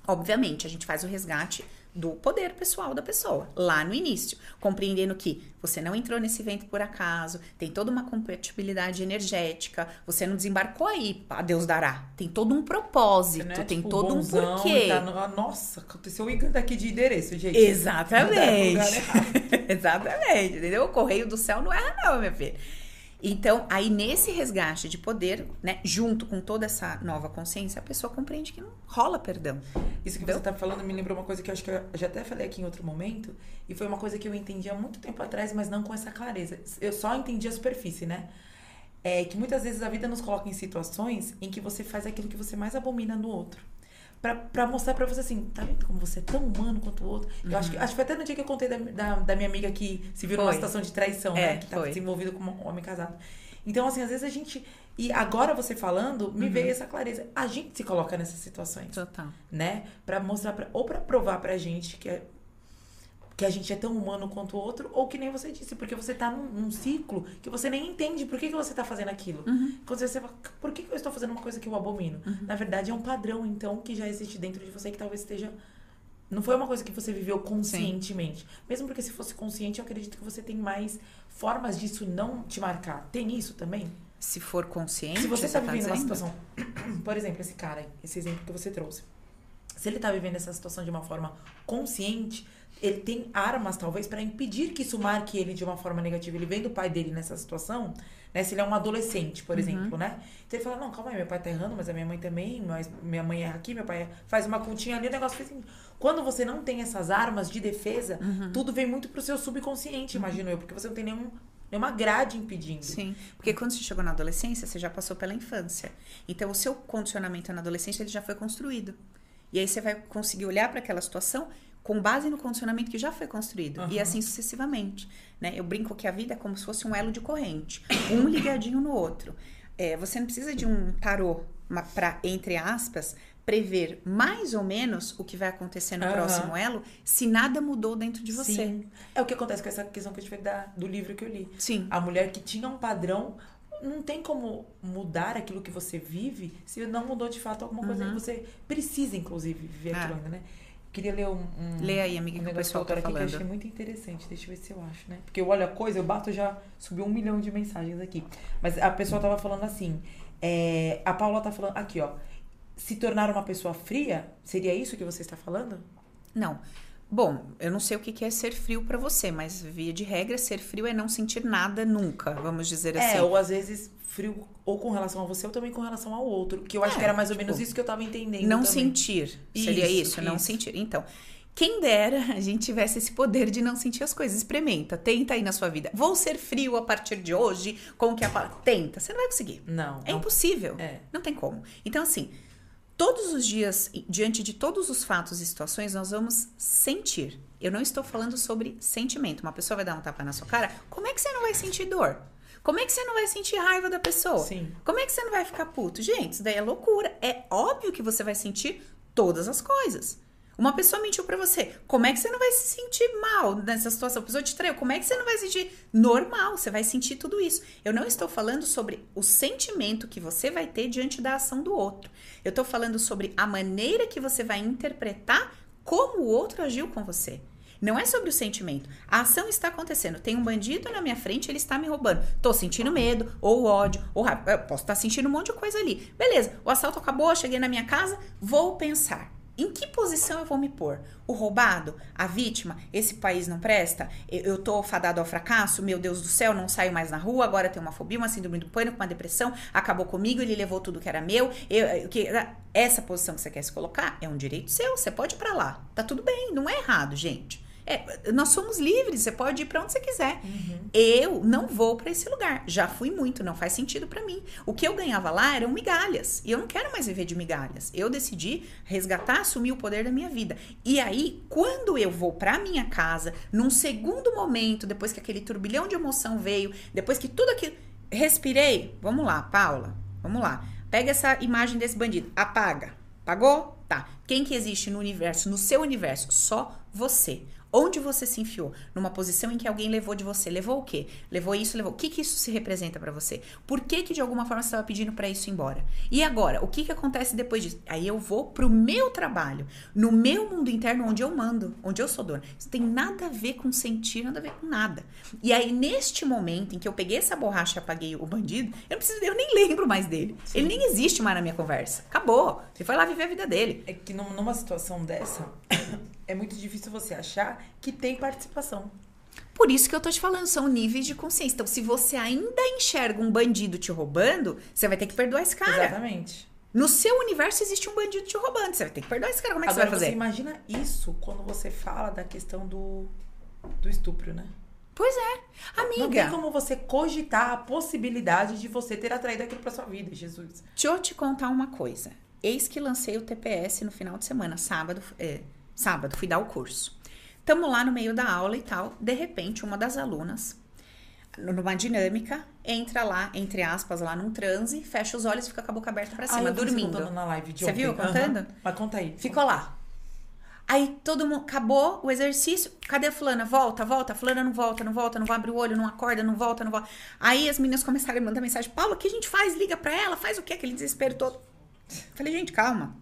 obviamente, a gente faz o resgate do poder pessoal da pessoa, lá no início, compreendendo que você não entrou nesse evento por acaso, tem toda uma compatibilidade energética, você não desembarcou aí, a Deus dará. Tem todo um propósito, Né? tem Tipo, todo um porquê. tá no- ah, Nossa, aconteceu o daqui de endereço, gente. Exatamente. Lugar errado. Exatamente, entendeu? O correio do céu não erra, não, minha filha. Então, aí nesse resgate de poder, né, junto com toda essa nova consciência, a pessoa compreende que não rola perdão. Isso que você tá falando me lembrou uma coisa que eu acho que eu já até falei aqui em outro momento, e foi uma coisa que eu entendi há muito tempo atrás, mas não com essa clareza. Eu só entendi a superfície, né? É que muitas vezes a vida nos coloca em situações em que você faz aquilo que você mais abomina no outro para mostrar para você assim, tá vendo como você é tão humano quanto o outro? Uhum. Eu acho que, acho que foi até no dia que eu contei da, da, da minha amiga que se virou numa situação de traição, é, né? Que estava desenvolvida com um homem casado. Então, assim, às vezes a gente. E agora você falando, me uhum. veio essa clareza. A gente se coloca nessas situações. Total. Né? Pra mostrar, pra, ou para provar pra gente que é que a gente é tão humano quanto o outro, ou que nem você disse, porque você tá num, num ciclo que você nem entende por que, que você tá fazendo aquilo. Uhum. Quando você fala, por que, que eu estou fazendo uma coisa que eu abomino? Uhum. Na verdade, é um padrão, então, que já existe dentro de você que talvez esteja. Não foi uma coisa que você viveu conscientemente. Sim. Mesmo porque se fosse consciente, eu acredito que você tem mais formas disso não te marcar. Tem isso também? Se for consciente. Se você está tá vivendo tá uma situação. Por exemplo, esse cara, esse exemplo que você trouxe. Se ele está vivendo essa situação de uma forma consciente, ele tem armas, talvez, para impedir que isso marque ele de uma forma negativa. Ele vem do pai dele nessa situação, né? Se ele é um adolescente, por uhum. exemplo, né? Então ele fala, não, calma aí, meu pai tá errando, mas a minha mãe também, mas minha mãe erra aqui, meu pai faz uma continha ali, o negócio fez assim. Quando você não tem essas armas de defesa, uhum. tudo vem muito pro seu subconsciente, uhum. imagino eu, porque você não tem nenhum nenhuma grade impedindo. Sim, porque quando você chegou na adolescência, você já passou pela infância. Então, o seu condicionamento na adolescência ele já foi construído. E aí você vai conseguir olhar para aquela situação com base no condicionamento que já foi construído. Uhum. E assim sucessivamente. Né? Eu brinco que a vida é como se fosse um elo de corrente, um ligadinho no outro. É, você não precisa de um tarô para, entre aspas, prever mais ou menos o que vai acontecer no uhum. próximo elo se nada mudou dentro de você. Sim. É o que acontece com essa questão que eu tive da, do livro que eu li. Sim. A mulher que tinha um padrão não tem como mudar aquilo que você vive se não mudou de fato alguma coisa uhum. que você precisa, inclusive, viver ah. aquilo ainda, né? Queria ler um. um Lê aí, amiga, um que o pessoal tá aqui falando. que eu achei muito interessante. Deixa eu ver se eu acho, né? Porque eu olho a coisa, eu bato já subiu um milhão de mensagens aqui. Mas a pessoa tava falando assim. É, a Paula tá falando. Aqui, ó. Se tornar uma pessoa fria, seria isso que você está falando? Não. Bom, eu não sei o que é ser frio para você, mas via de regra, ser frio é não sentir nada nunca, vamos dizer é, assim. É, ou às vezes frio ou com relação a você ou também com relação ao outro. Que eu acho é, que era mais ou tipo, menos isso que eu tava entendendo. Não também. sentir. Seria isso, isso não isso. sentir. Então, quem dera a gente tivesse esse poder de não sentir as coisas. Experimenta, tenta aí na sua vida. Vou ser frio a partir de hoje, com que a Tenta. Você não vai conseguir. Não. É não. impossível. É. Não tem como. Então, assim, todos os dias, diante de todos os fatos e situações, nós vamos sentir. Eu não estou falando sobre sentimento. Uma pessoa vai dar um tapa na sua cara, como é que você não vai sentir dor? Como é que você não vai sentir raiva da pessoa? Sim. Como é que você não vai ficar puto? Gente, isso daí é loucura. É óbvio que você vai sentir todas as coisas. Uma pessoa mentiu para você. Como é que você não vai se sentir mal nessa situação? A pessoa te traiu. Como é que você não vai se sentir normal? Você vai sentir tudo isso. Eu não estou falando sobre o sentimento que você vai ter diante da ação do outro. Eu estou falando sobre a maneira que você vai interpretar como o outro agiu com você. Não é sobre o sentimento. A ação está acontecendo. Tem um bandido na minha frente, ele está me roubando. Tô sentindo medo, ou ódio, ou raiva. Eu posso estar sentindo um monte de coisa ali. Beleza, o assalto acabou, cheguei na minha casa, vou pensar. Em que posição eu vou me pôr? O roubado? A vítima? Esse país não presta? Eu tô fadado ao fracasso? Meu Deus do céu, não saio mais na rua, agora tenho uma fobia, uma síndrome do pânico, uma depressão, acabou comigo, ele levou tudo que era meu. Eu, que, essa posição que você quer se colocar é um direito seu, você pode ir pra lá. Tá tudo bem, não é errado, gente. É, nós somos livres, você pode ir para onde você quiser. Uhum. Eu não vou para esse lugar. Já fui muito, não faz sentido para mim. O que eu ganhava lá eram migalhas. E eu não quero mais viver de migalhas. Eu decidi resgatar, assumir o poder da minha vida. E aí, quando eu vou para minha casa, num segundo momento, depois que aquele turbilhão de emoção veio, depois que tudo aquilo. Respirei. Vamos lá, Paula. Vamos lá. Pega essa imagem desse bandido. Apaga. Pagou? Tá. Quem que existe no universo, no seu universo? Só você. Onde você se enfiou? Numa posição em que alguém levou de você. Levou o quê? Levou isso, levou. O que, que isso se representa para você? Por que, que de alguma forma você estava pedindo para isso ir embora? E agora, o que, que acontece depois disso? Aí eu vou pro meu trabalho, no meu mundo interno, onde eu mando, onde eu sou dona. Isso tem nada a ver com sentir, nada a ver com nada. E aí, neste momento em que eu peguei essa borracha e apaguei o bandido, eu não preciso, eu nem lembro mais dele. Sim. Ele nem existe mais na minha conversa. Acabou. Ele foi lá viver a vida dele. É que numa situação dessa, é muito difícil você achar que tem participação. Por isso que eu tô te falando, são níveis de consciência. Então, se você ainda enxerga um bandido te roubando, você vai ter que perdoar esse cara. Exatamente. No seu universo existe um bandido te roubando. Você vai ter que perdoar esse cara. Como é que Agora, você vai fazer? imagina isso quando você fala da questão do, do estupro, né? Pois é. Não tem Amiga, como você cogitar a possibilidade de você ter atraído aquilo pra sua vida, Jesus. deixa eu te contar uma coisa. Eis que lancei o TPS no final de semana, sábado, é, sábado, fui dar o curso. Tamo lá no meio da aula e tal. De repente, uma das alunas, numa dinâmica, entra lá, entre aspas, lá num transe, fecha os olhos e fica com a boca aberta pra Ah, cima, você dormindo. contando na live de Você viu contando? Aham. Mas conta aí. Ficou lá. Aí todo mundo acabou o exercício. Cadê a fulana? Volta, volta. A fulana não volta, não volta, não abre o olho, não acorda, não volta, não volta. Aí as meninas começaram a mandar mensagem: Paula, o que a gente faz? Liga pra ela, faz o quê? Aquele desespero todo. Falei, gente, calma.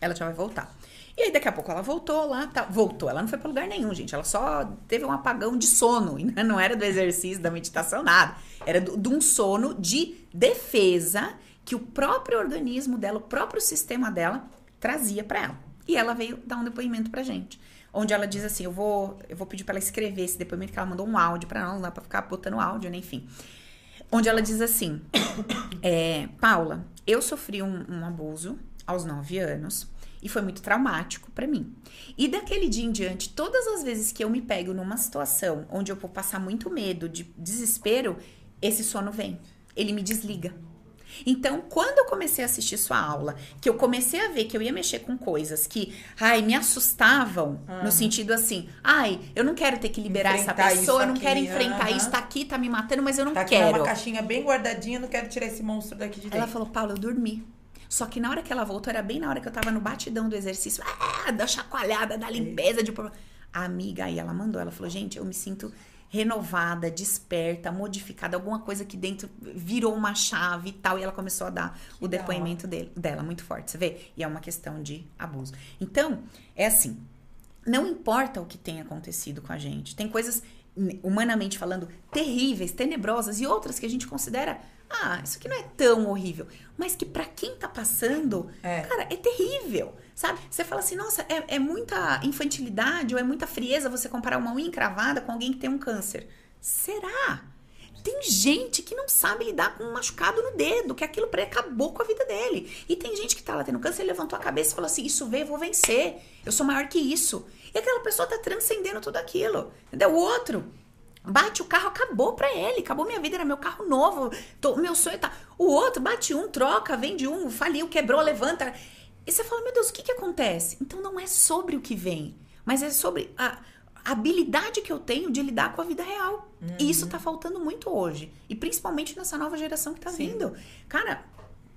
Ela já vai voltar. E aí, daqui a pouco, ela voltou lá, tá, voltou. Ela não foi pra lugar nenhum, gente. Ela só teve um apagão de sono. Não era do exercício, da meditação, nada. Era de um sono de defesa que o próprio organismo dela, o próprio sistema dela, trazia pra ela. E ela veio dar um depoimento pra gente. Onde ela diz assim: eu vou, eu vou pedir pra ela escrever esse depoimento, que ela mandou um áudio pra ela, não dá pra ficar botando áudio, né? Enfim. Onde ela diz assim: é, Paula, eu sofri um, um abuso aos 9 anos e foi muito traumático pra mim. E daquele dia em diante, todas as vezes que eu me pego numa situação onde eu vou passar muito medo, de desespero, esse sono vem. Ele me desliga. Então, quando eu comecei a assistir sua aula, que eu comecei a ver que eu ia mexer com coisas que, ai, me assustavam, no sentido assim, ai, eu não quero ter que liberar Enfrentar essa pessoa, eu não quero aqui, enfrentar aham. isso, tá aqui, tá me matando, mas eu não Tá aqui quero. numa caixinha bem guardadinha, não quero tirar esse monstro daqui de dentro. Ela falou, Paula, eu dormi. Só que na hora que ela voltou, era bem na hora que eu tava no batidão do exercício, ah, da chacoalhada, da limpeza de. A amiga aí, ela mandou, ela falou, gente, eu me sinto renovada, desperta, modificada, alguma coisa aqui dentro virou uma chave e tal. E ela começou a dar o da depoimento dele, dela, muito forte, você vê? E é uma questão de abuso. Então, é assim, não importa o que tenha acontecido com a gente, tem coisas, humanamente falando, terríveis, tenebrosas e outras que a gente considera, ah, isso aqui não é tão horrível, mas que pra quem tá passando, É. cara, é terrível, sabe? Você fala assim, nossa, é, é muita infantilidade ou é muita frieza você comparar uma unha encravada com alguém que tem um câncer. Será? Tem gente que não sabe lidar com um machucado no dedo, que aquilo acabou com a vida dele. E tem gente que tá lá tendo câncer, levantou a cabeça e falou assim: Isso veio, eu vou vencer. Eu sou maior que isso. E aquela pessoa tá transcendendo tudo aquilo. Entendeu? O outro bate o carro, acabou pra ele. Acabou minha vida, era meu carro novo. tô- meu sonho tá. O outro bate um, troca, vende um, faliu, quebrou, levanta. E você fala: Meu Deus, o que que acontece? Então não é sobre o que vem, mas é sobre a. habilidade que eu tenho de lidar com a vida real. E isso tá faltando muito hoje. E principalmente nessa nova geração que tá Sim. vindo. Cara,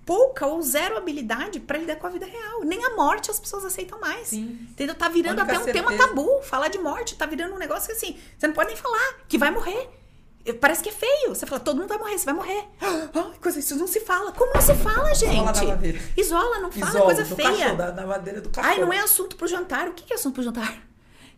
pouca ou zero habilidade pra lidar com a vida real. Nem a morte as pessoas aceitam mais. Sim. Entendeu? Tá virando até um tema certeza- tabu. Falar de morte tá virando um negócio que assim, você não pode nem falar que vai morrer. Parece que é feio. Você fala, todo mundo vai morrer, você vai morrer. Ai, coisa, isso não se fala. Como não se fala, gente? Isola da madeira. Isola, não fala, Isola, coisa do feia. Cachorro, da, da madeira do cachorro. Ai, não é assunto pro jantar. O que que é assunto pro jantar?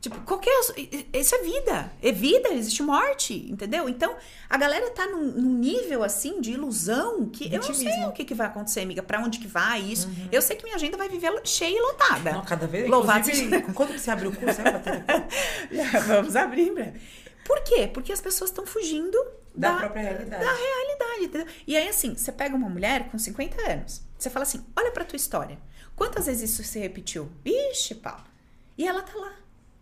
Tipo, qualquer. assu- Isso é vida. É vida, existe morte, entendeu? Então, a galera tá num, num nível assim de ilusão que eu não sei o que, que vai acontecer, amiga. Pra onde que vai isso. Eu sei que minha agenda vai viver cheia e lotada. Não, cada vez. Louvado quando que você abre o curso, bater Vamos abrir breve. Por quê? Porque as pessoas estão fugindo da, da, própria realidade. da realidade, entendeu? E aí, assim, você pega uma mulher com 50 anos, você fala assim: olha pra tua história. Quantas vezes isso se repetiu? Ixi, Paulo. E ela tá lá.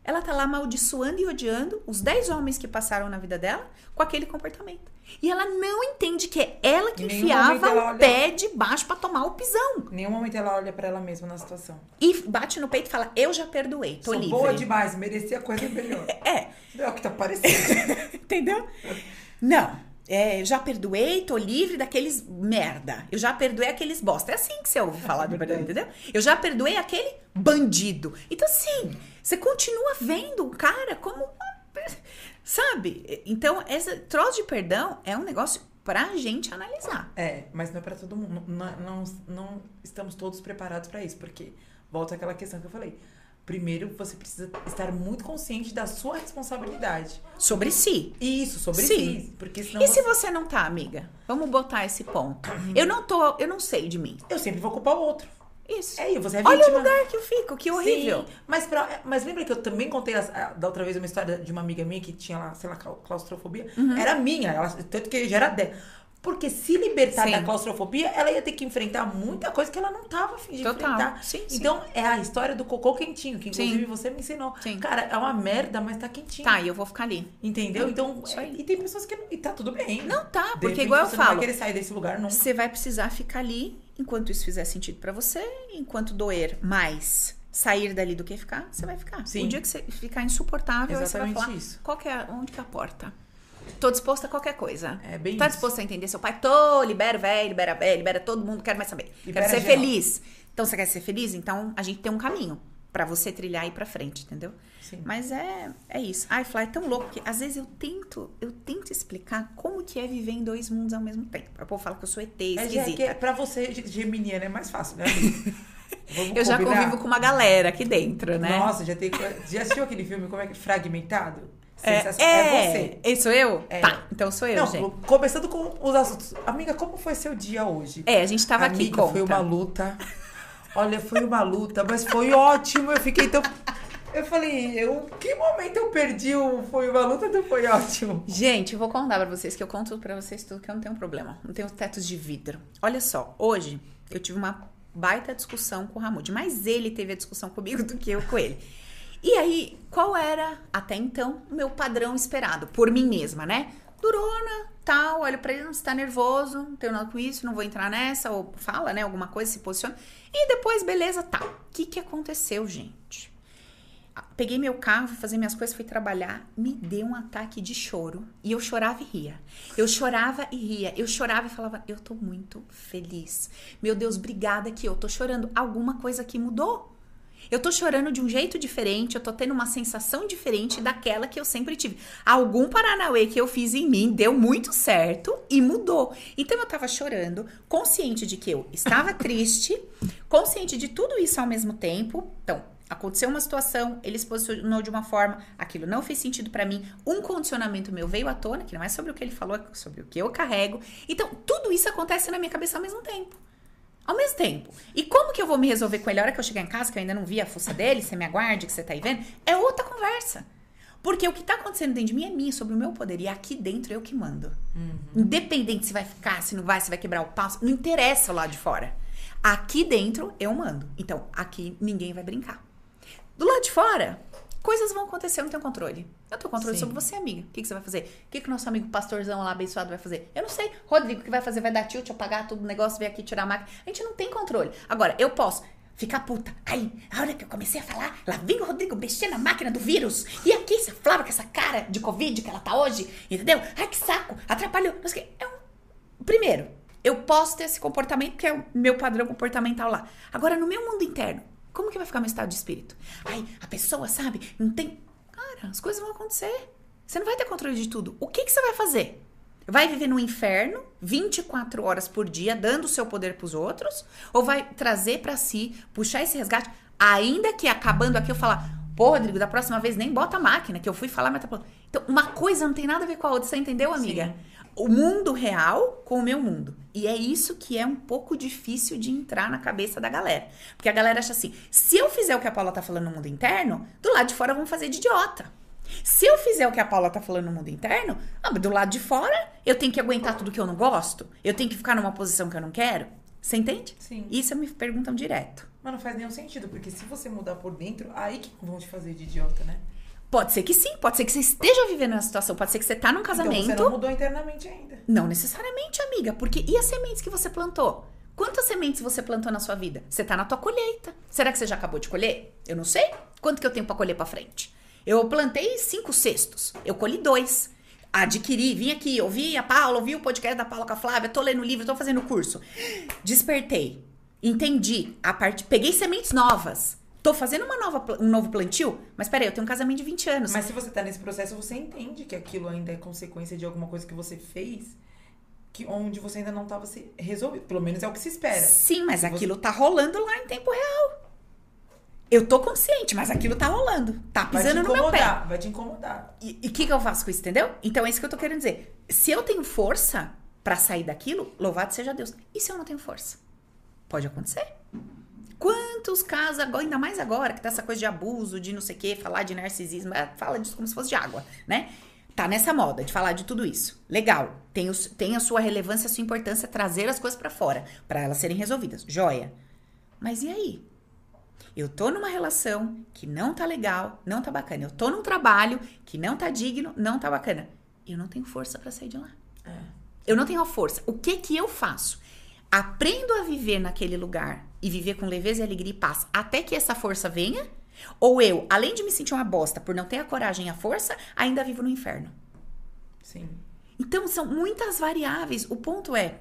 Ela tá lá amaldiçoando e odiando os 10 homens que passaram na vida dela com aquele comportamento. E ela não entende que é ela que enfiava ela o pé de baixo pra tomar o pisão. Em nenhum momento ela olha pra ela mesma na situação. E bate no peito e fala: Eu já perdoei, tô Sou livre. boa demais, merecia coisa melhor. É, é o que tá parecendo. Entendeu? Não. É, eu já perdoei, tô livre daqueles merda. Eu já perdoei aqueles bosta. É assim que você ouve falar do perdão, entendeu? Eu já perdoei aquele bandido. Então, assim, você continua vendo o cara como. uma- Sabe? Então, esse troço de perdão é um negócio pra gente analisar. É, mas não é pra todo mundo. Não, não, não estamos todos preparados pra isso, porque volta àquela questão que eu falei. Primeiro, você precisa estar muito consciente da sua responsabilidade. Sobre si. Isso, sobre Sim. si. Porque senão E se você- você não tá, amiga? Vamos botar esse ponto. Eu não tô, eu não sei de mim. eu sempre vou culpar o outro. Isso. É, você é Olha vítima. o lugar que eu fico, que horrível. Sim, mas, pra- mas lembra que eu também contei as- a- da outra vez uma história de uma amiga minha que tinha lá, sei lá, clau- claustrofobia? Uhum. Era minha, ela- tanto que já era dela. Porque se libertar Sim. da claustrofobia, ela ia ter que enfrentar muita coisa que ela não tava afim de Total. enfrentar. Sim, sim. Então, é a história do cocô quentinho, que inclusive você me ensinou. Cara, é uma merda, mas tá quentinho. Tá, e eu vou ficar ali. Entendeu? Então, aí. e tem pessoas que não. E tá tudo bem. Não tá, porque igual eu você não falo, vai querer sair desse lugar, não. você vai precisar ficar ali enquanto isso fizer sentido pra você, enquanto doer mais sair dali do que ficar, você vai ficar. Sim. O dia que você ficar insuportável, você vai falar, isso. qual que é, onde que é a porta? Tô disposta a qualquer coisa. É bem Tá isso. disposto a entender seu pai? Tô, libera o velho, libera a velha, libera todo mundo, quero mais saber. Libera quero ser geral. feliz. Então, você quer ser feliz? Então, a gente tem um caminho pra você trilhar e ir pra frente, entendeu? Sim. Mas é, é isso. Ai, Fly, é tão louco que às vezes eu tento, eu tento explicar como que é viver em dois mundos ao mesmo tempo. O povo fala que eu sou ET, É, já esquisita. que é- pra você, geminiana, é mais fácil, né? Eu já convivo com uma galera aqui dentro, né? Nossa, já tem. Já assistiu aquele filme como é que Fragmentado? é, Sensacional. é, você. Sou eu? É. Tá, então sou eu, Não, gente. começando com os assuntos. Amiga, como foi seu dia hoje? É, a gente tava aqui, Amiga, conta. foi uma luta. Olha, foi uma luta, mas foi ótimo. Eu fiquei tão. Eu falei, eu, que momento eu perdi o foi uma luta não foi ótimo? Gente, eu vou contar pra vocês que eu conto pra vocês tudo que eu não tenho problema. Não tenho tetos de vidro. Olha só, hoje eu tive uma baita discussão com o Ramud, mas ele teve a discussão comigo do que eu com ele. E aí, qual era até então o meu padrão esperado por mim mesma, né? Durona, tal, olho pra ele, não está nervoso, não tenho nada com isso, não vou entrar nessa, ou fala, né, alguma coisa, se posiciona. E depois, beleza, tá. O que que aconteceu, gente? Peguei meu carro, fui fazer minhas coisas, fui trabalhar, me deu um ataque de choro. E eu chorava e ria. Eu chorava e ria. Eu chorava e falava, eu tô muito feliz. Meu Deus, obrigada que eu tô chorando. Alguma coisa aqui mudou. Eu tô chorando de um jeito diferente, eu tô tendo uma sensação diferente daquela que eu sempre tive. Algum Paranauê que eu fiz em mim deu muito certo e mudou. Então eu tava chorando, consciente de que eu estava triste, consciente de tudo isso ao mesmo tempo. Então, aconteceu uma situação, ele se posicionou de uma forma, aquilo não fez sentido pra mim, um condicionamento meu veio à tona, que não é sobre o que ele falou, é sobre o que eu carrego. Então, tudo isso acontece na minha cabeça ao mesmo tempo. Ao mesmo tempo. E como que eu vou me resolver com ele a hora que eu chegar em casa, que eu ainda não vi a fuça dele, você me aguarde, que você tá aí vendo? É outra conversa. Porque o que tá acontecendo dentro de mim é minha, sobre o meu poder. E aqui dentro eu que mando. Independente se vai ficar, se não vai, se vai quebrar o passo, não interessa lá de fora. Aqui dentro eu mando. Então, aqui ninguém vai brincar. Do lado de fora, coisas vão acontecer, eu não tenho controle. Eu tenho controle Sim. sobre você, amiga. O que, que você vai fazer? O que, que o nosso amigo pastorzão lá abençoado vai fazer? Eu não sei. Rodrigo, o que vai fazer? Vai dar tilt, apagar tudo o negócio, vir aqui tirar a máquina. A gente não tem controle. Agora, eu posso ficar puta. Aí, a hora que eu comecei a falar, lá vem o Rodrigo mexendo na máquina do vírus. E aqui, essa Flávia com essa cara de Covid que ela tá hoje, entendeu? Ai, que saco, atrapalhou. Não sei o quê. É um... Primeiro, eu posso ter esse comportamento, que é o meu padrão comportamental lá. Agora, no meu mundo interno, como que vai ficar meu estado de espírito? Ai, a pessoa, sabe, não tem. Cara, as coisas vão acontecer. Você não vai ter controle de tudo. O que, que você vai fazer? Vai viver no inferno 24 horas por dia, dando o seu poder pros outros? Ou vai trazer pra si, puxar esse resgate, ainda que acabando aqui eu falar, pô, Rodrigo, da próxima vez nem bota a máquina, que eu fui falar, mas tá falando. Então, uma coisa não tem nada a ver com a outra, você entendeu, amiga? O mundo real com o meu mundo. E é isso que é um pouco difícil de entrar na cabeça da galera. Porque a galera acha assim: se eu fizer o que a Paula tá falando no mundo interno, do lado de fora vão fazer de idiota. Se eu fizer o que a Paula tá falando no mundo interno, ah, do lado de fora eu tenho que aguentar tudo que eu não gosto, eu tenho que ficar numa posição que eu não quero. Você entende? Sim. Isso me perguntam direto. Mas não faz nenhum sentido, porque se você mudar por dentro, aí que vão te fazer de idiota, né? Pode ser que sim, pode ser que você esteja vivendo essa situação, pode ser que você tá num casamento. Então você não mudou internamente ainda. Não necessariamente, amiga, porque e as sementes que você plantou? Quantas sementes você plantou na sua vida? Você tá na tua colheita. Será que você já acabou de colher? Eu não sei. Quanto que eu tenho pra colher pra frente? Eu plantei cinco cestos, eu colhi dois. Adquiri, vim aqui, ouvi a Paula, ouvi o podcast da Paula com a Flávia, tô lendo livro, tô fazendo curso. Despertei, entendi, a parte, peguei sementes novas. Tô fazendo uma nova, um novo plantio, mas peraí, eu tenho um casamento de 20 anos. Mas se você tá nesse processo, você entende que aquilo ainda é consequência de alguma coisa que você fez, que onde você ainda não estava se resolvido. Pelo menos é o que se espera. Sim, mas você- aquilo tá rolando lá em tempo real. Eu tô consciente, mas aquilo tá rolando. Tá pisando no meu pé. vai te incomodar. E o que, que eu faço com isso, entendeu? Então é isso que eu tô querendo dizer. Se eu tenho força pra sair daquilo, louvado seja Deus. E se eu não tenho força? Pode acontecer. Quantos casos, agora, ainda mais agora, que tá essa coisa de abuso, de não sei o quê, falar de narcisismo, é, fala disso como se fosse de água, né? Tá nessa moda de falar de tudo isso. Legal. Tem, os, tem a sua relevância, a sua importância trazer as coisas para fora, para elas serem resolvidas. Joia. Mas e aí? Eu tô numa relação que não tá legal, não tá bacana. Eu tô num trabalho que não tá digno, não tá bacana. Eu não tenho força para sair de lá. É. Eu não tenho a força. O que que eu faço? Aprendo a viver naquele lugar e viver com leveza e alegria e paz até que essa força venha? Ou eu, além de me sentir uma bosta por não ter a coragem e a força, ainda vivo no inferno? Sim. Então são muitas variáveis. O ponto é,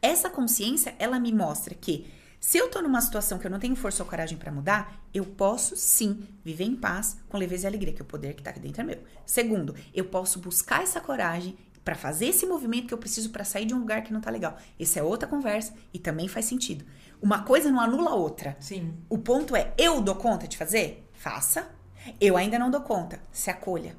essa consciência, ela me mostra que se eu tô numa situação que eu não tenho força ou coragem para mudar, eu posso sim viver em paz, com leveza e alegria, que o poder que tá aqui dentro é meu. Segundo, eu posso buscar essa coragem para fazer esse movimento que eu preciso para sair de um lugar que não tá legal. Essa é outra conversa e também faz sentido. Uma coisa não anula a outra. Sim. O ponto é, eu dou conta de fazer? Faça. Eu ainda não dou conta. Se acolha.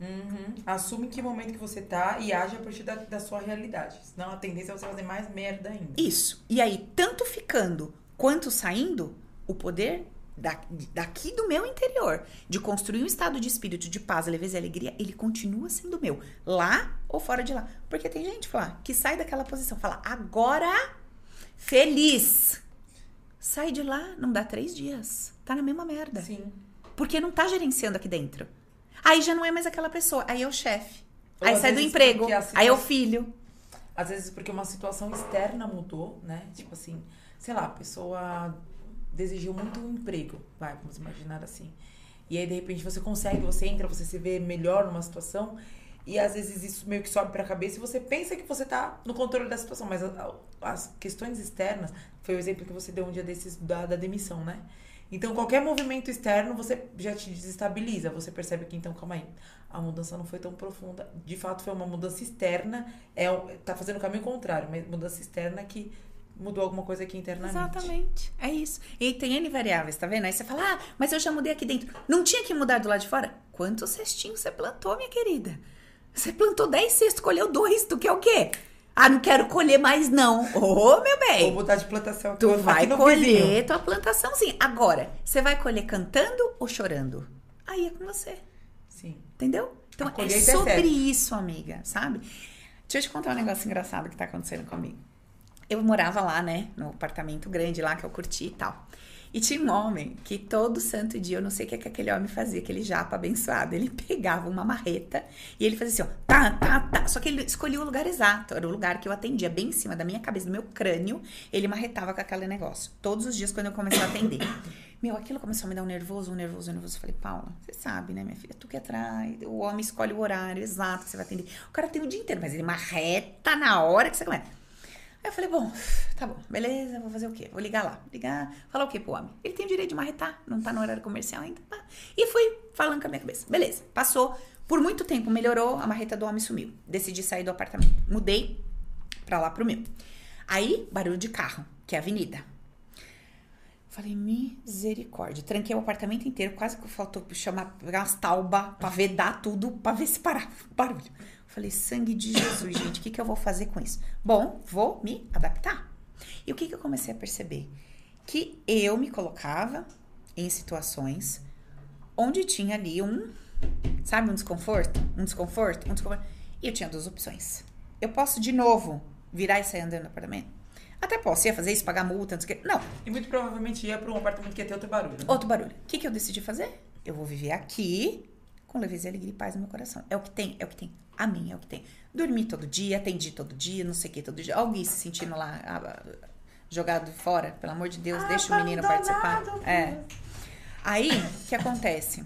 Uhum. Assume que momento que você tá e age a partir da, da sua realidade. Senão a tendência é você fazer mais merda ainda. Isso. E aí, tanto ficando quanto saindo, o poder daqui do meu interior, de construir um estado de espírito de paz, leveza e alegria, ele continua sendo meu, lá ou fora de lá. Porque tem gente fala, que sai daquela posição, fala, agora feliz. Sai de lá, não dá três dias. Tá na mesma merda. Sim. Porque não tá gerenciando aqui dentro. Aí já não é mais aquela pessoa, aí é o chefe. Aí sai do emprego, situação... aí é o filho. Às vezes porque uma situação externa mudou, né? Tipo assim, sei lá, a pessoa desejou muito um emprego, vai, vamos imaginar assim. E aí, de repente, você consegue, você entra, você se vê melhor numa situação, e às vezes isso meio que sobe pra cabeça e você pensa que você tá no controle da situação, mas as questões externas, foi o exemplo que você deu um dia desses da, da demissão, né? Então, qualquer movimento externo, você já te desestabiliza. Você percebe que, então, calma aí, a mudança não foi tão profunda. De fato, foi uma mudança externa, é, tá fazendo o caminho contrário, mas mudança externa que mudou alguma coisa aqui internamente. Exatamente. É isso. E tem N variáveis, tá vendo? Aí você fala, ah, mas eu já mudei aqui dentro. Não tinha que mudar do lado de fora? Quantos cestinhos você plantou, minha querida? Você plantou 10 cestos, colheu dois. Tu quer o quê? Ah, não quero colher mais, não. Ô, oh, meu bem. Vou mudar de plantação. Tu vai colher vizinho. tua plantação, sim. Agora, você vai colher cantando ou chorando? Aí é com você. Sim. Entendeu? Então, é sobre é isso, amiga, sabe? Deixa eu te contar um negócio engraçado que tá acontecendo comigo eu morava lá, né? No apartamento grande lá que eu curti e tal. E tinha um homem que todo santo dia, eu não sei o que, é que aquele homem fazia, aquele japa abençoado. Ele pegava uma marreta e ele fazia assim, ó, tá, tá, tá. Só que ele escolhia o lugar exato, era o lugar que eu atendia, bem em cima da minha cabeça, do meu crânio. Ele marretava com aquele negócio. Todos os dias quando eu comecei a atender. Meu, aquilo começou a me dar um nervoso, um nervoso, um nervoso. Eu falei, Paula, você sabe, né, minha filha? Tu que atrai. O homem escolhe o horário exato que você vai atender. O cara tem o dia inteiro, mas ele marreta na hora que você começa. Aí eu falei, bom, tá bom, beleza, vou fazer o quê? Vou ligar lá. Ligar, falar o quê pro homem? Ele tem o direito de marretar, não tá no horário comercial ainda. E fui falando com a minha cabeça. Beleza, passou. Por muito tempo melhorou, a marreta do homem sumiu. Decidi sair do apartamento. Mudei pra lá pro meu. Aí, barulho de carro, que é a avenida. Falei, misericórdia. Tranquei o apartamento inteiro, quase que faltou chamar, pegar umas taubas pra vedar tudo, pra ver se parava o barulho. Falei, sangue de Jesus, gente, o que, que eu vou fazer com isso? Bom, vou me adaptar. E o que, que eu comecei a perceber? Que eu me colocava em situações onde tinha ali um, sabe, um desconforto, um desconforto, um desconforto. E eu tinha duas opções. Eu posso de novo virar e sair andando no apartamento? Até posso, ia fazer isso, pagar multa, não sei o quê. Não. E muito provavelmente ia para um apartamento que ia ter outro barulho. Né? Outro barulho. O que, que eu decidi fazer? Eu vou viver aqui com leveza, alegria e paz no meu coração. É o que tem, é o que tem. A mim é o que tem. Dormi todo dia, atendi todo dia, não sei o que todo dia. Alguém se sentindo lá jogado fora, pelo amor de Deus, ah, deixa o menino participar. É. Aí, o que acontece?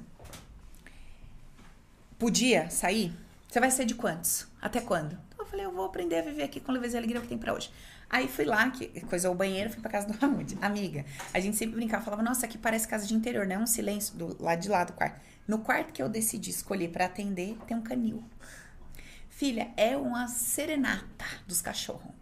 Podia sair? Você vai ser de quantos? Até quando? Então eu falei, eu vou aprender a viver aqui com leveza e alegria que tem para hoje. Aí fui lá, que coisa o banheiro, fui pra casa do Ramud. Amiga, a gente sempre brincava, falava, nossa, aqui parece casa de interior, né? Um silêncio do lado de lá do quarto. No quarto que eu decidi escolher para atender, tem um canil. Filha, é uma serenata dos cachorros.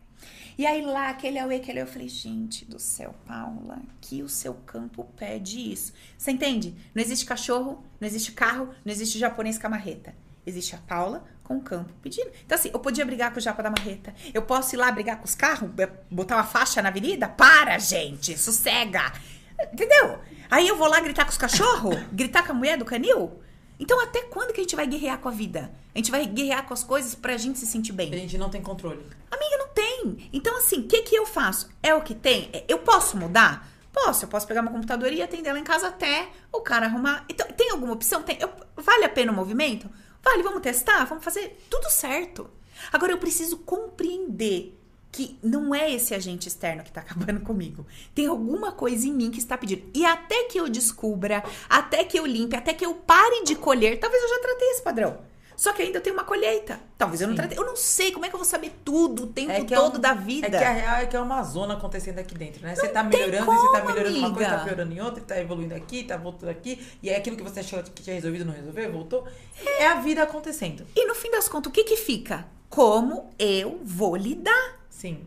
E aí lá, aquele auê, aquele eu falei, gente do céu, Paula, que o seu campo pede isso. Você entende? Não existe cachorro, não existe carro, não existe japonês com a marreta. Existe a Paula com o campo pedindo. Então, assim, eu podia brigar com o Japa da Marreta. Eu posso ir lá brigar com os carros, botar uma faixa na avenida? Para, gente! Sossega! Entendeu? Aí eu vou lá gritar com os cachorros? gritar com a mulher do canil? Então, até quando que a gente vai guerrear com a vida? A gente vai guerrear com as coisas pra gente se sentir bem. A gente não tem controle. Amiga, não tem. Então, assim, o que que eu faço? É o que tem? É, eu posso mudar? Posso. Eu posso pegar meu computador e atender lá em casa até o cara arrumar. Então, tem alguma opção? Tem. Eu, vale a pena o movimento? Vale, vamos testar? Vamos fazer tudo certo. Agora, eu preciso compreender que não é esse agente externo que está acabando comigo. Tem alguma coisa em mim que está pedindo. E até que eu descubra, até que eu limpe, até que eu pare de colher, talvez eu já tratei esse padrão. Só que ainda tem uma colheita. Talvez eu não tratei. Eu não sei como é que eu vou saber tudo o tempo é todo é um, da vida. É que a real é que é uma zona acontecendo aqui dentro, né? Não você tá melhorando, como, você tá melhorando amiga. uma coisa, tá piorando em outra, tá evoluindo aqui, tá voltando aqui. E é aquilo que você achou que tinha resolvido, não resolveu, voltou. É, é a vida acontecendo. E no fim das contas, o que que fica? Como eu vou lidar? Sim.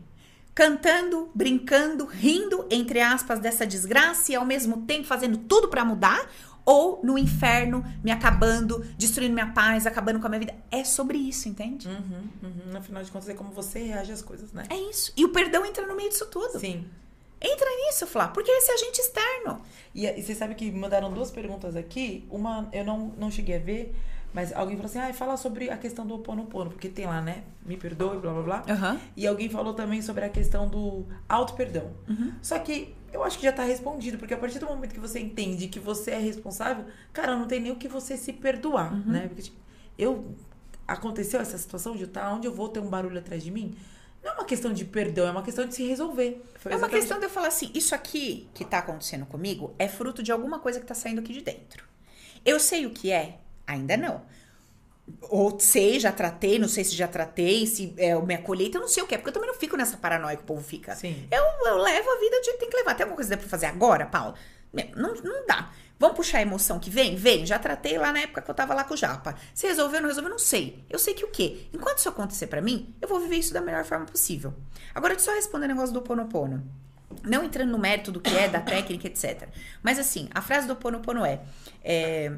Cantando, brincando, rindo, entre aspas, dessa desgraça e ao mesmo tempo fazendo tudo para mudar? Ou no inferno, me acabando, destruindo minha paz, acabando com a minha vida? É sobre isso, entende? Uhum, uhum. No final de contas, é como você reage às coisas, né? É isso. E o perdão entra no meio disso tudo. Sim. Entra nisso, Flá, porque esse é agente externo. E, e você sabe que mandaram duas perguntas aqui. Uma eu não, não cheguei a ver, mas alguém falou assim, ah, fala sobre a questão do oponopono, porque tem lá, né? Me perdoe, blá, blá, blá. Uhum. E alguém falou também sobre a questão do auto-perdão. Uhum. Só que eu acho que já tá respondido, porque a partir do momento que você entende que você é responsável, cara, não tem nem o que você se perdoar, uhum. né? Porque, tipo, eu... Aconteceu essa situação de estar onde eu vou ter um barulho atrás de mim? Não é uma questão de perdão, é uma questão de se resolver. Foi é uma questão de eu falar assim, isso aqui que tá acontecendo comigo é fruto de alguma coisa que tá saindo aqui de dentro. Eu sei o que é, Ainda não. Ou sei, já tratei, não sei se já tratei, se é minha colheita, eu não sei o que é, porque eu também não fico nessa paranoia que o povo fica. Sim. Eu, eu levo a vida tem que levar. Tem alguma coisa pra fazer agora, Paula? Não, não dá. Vamos puxar a emoção que vem? Vem. Já tratei lá na época que eu tava lá com o Japa. Se resolveu, não resolveu, não sei. Eu sei que o quê? Enquanto isso acontecer para mim, eu vou viver isso da melhor forma possível. Agora, deixa eu só responder o negócio do Ponopono. Não entrando no mérito do que é, da técnica, etc. Mas assim, a frase do Ponopono é, é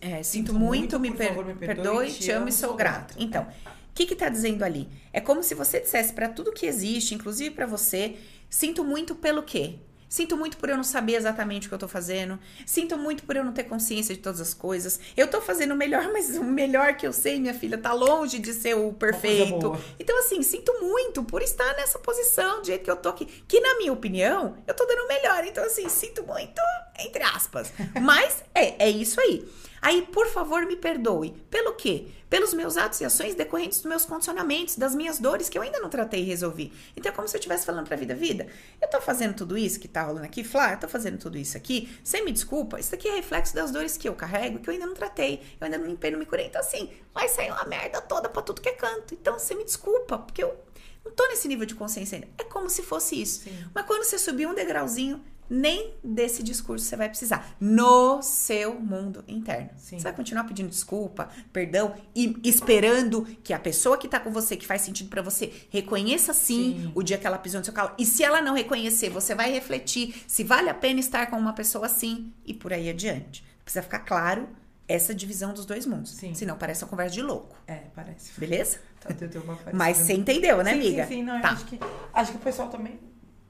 é, sinto, sinto, muito, muito me, per favor, me, perdoe, te amo e sou grato. Então, o que está dizendo ali? É como se você dissesse para tudo que existe, inclusive para você, sinto muito pelo quê? Sinto muito por eu não saber exatamente o que eu tô fazendo. Sinto muito por eu não ter consciência de todas as coisas. Eu tô fazendo o melhor, mas o melhor que eu sei, minha filha, tá longe de ser o perfeito. Então, assim, sinto muito por estar nessa posição, do jeito que eu tô aqui. Que, na minha opinião, eu tô dando o melhor. Então, assim, sinto muito, entre aspas. Mas é, é isso aí. Aí, por favor, me perdoe. Pelo quê? Pelos meus atos e ações decorrentes dos meus condicionamentos, das minhas dores que eu ainda não tratei e resolvi. Então é como se eu estivesse falando pra vida, vida, eu tô fazendo tudo isso que tá rolando aqui, Flá, eu tô fazendo tudo isso aqui, você me desculpa, isso aqui é reflexo das dores que eu carrego, que eu ainda não tratei, eu ainda não limpei, não me curei. Então, assim, vai sair uma merda toda pra tudo que é canto. Então, você me desculpa, porque eu não tô nesse nível de consciência ainda. É como se fosse isso. Sim. Mas quando você subir um degrauzinho, nem desse discurso você vai precisar no seu mundo interno. Sim. Você vai continuar pedindo desculpa, perdão e esperando que a pessoa que tá com você, que faz sentido para você, reconheça sim, sim, o dia que ela pisou no seu calo. E se ela não reconhecer, você vai refletir se vale a pena estar com uma pessoa assim e por aí adiante. Precisa ficar claro essa divisão dos dois mundos. Sim. Senão parece uma conversa de louco. É, parece. Beleza? Tá, Mas você entendeu, né, sim, amiga? Sim, sim, não, tá. acho que, acho que o pessoal também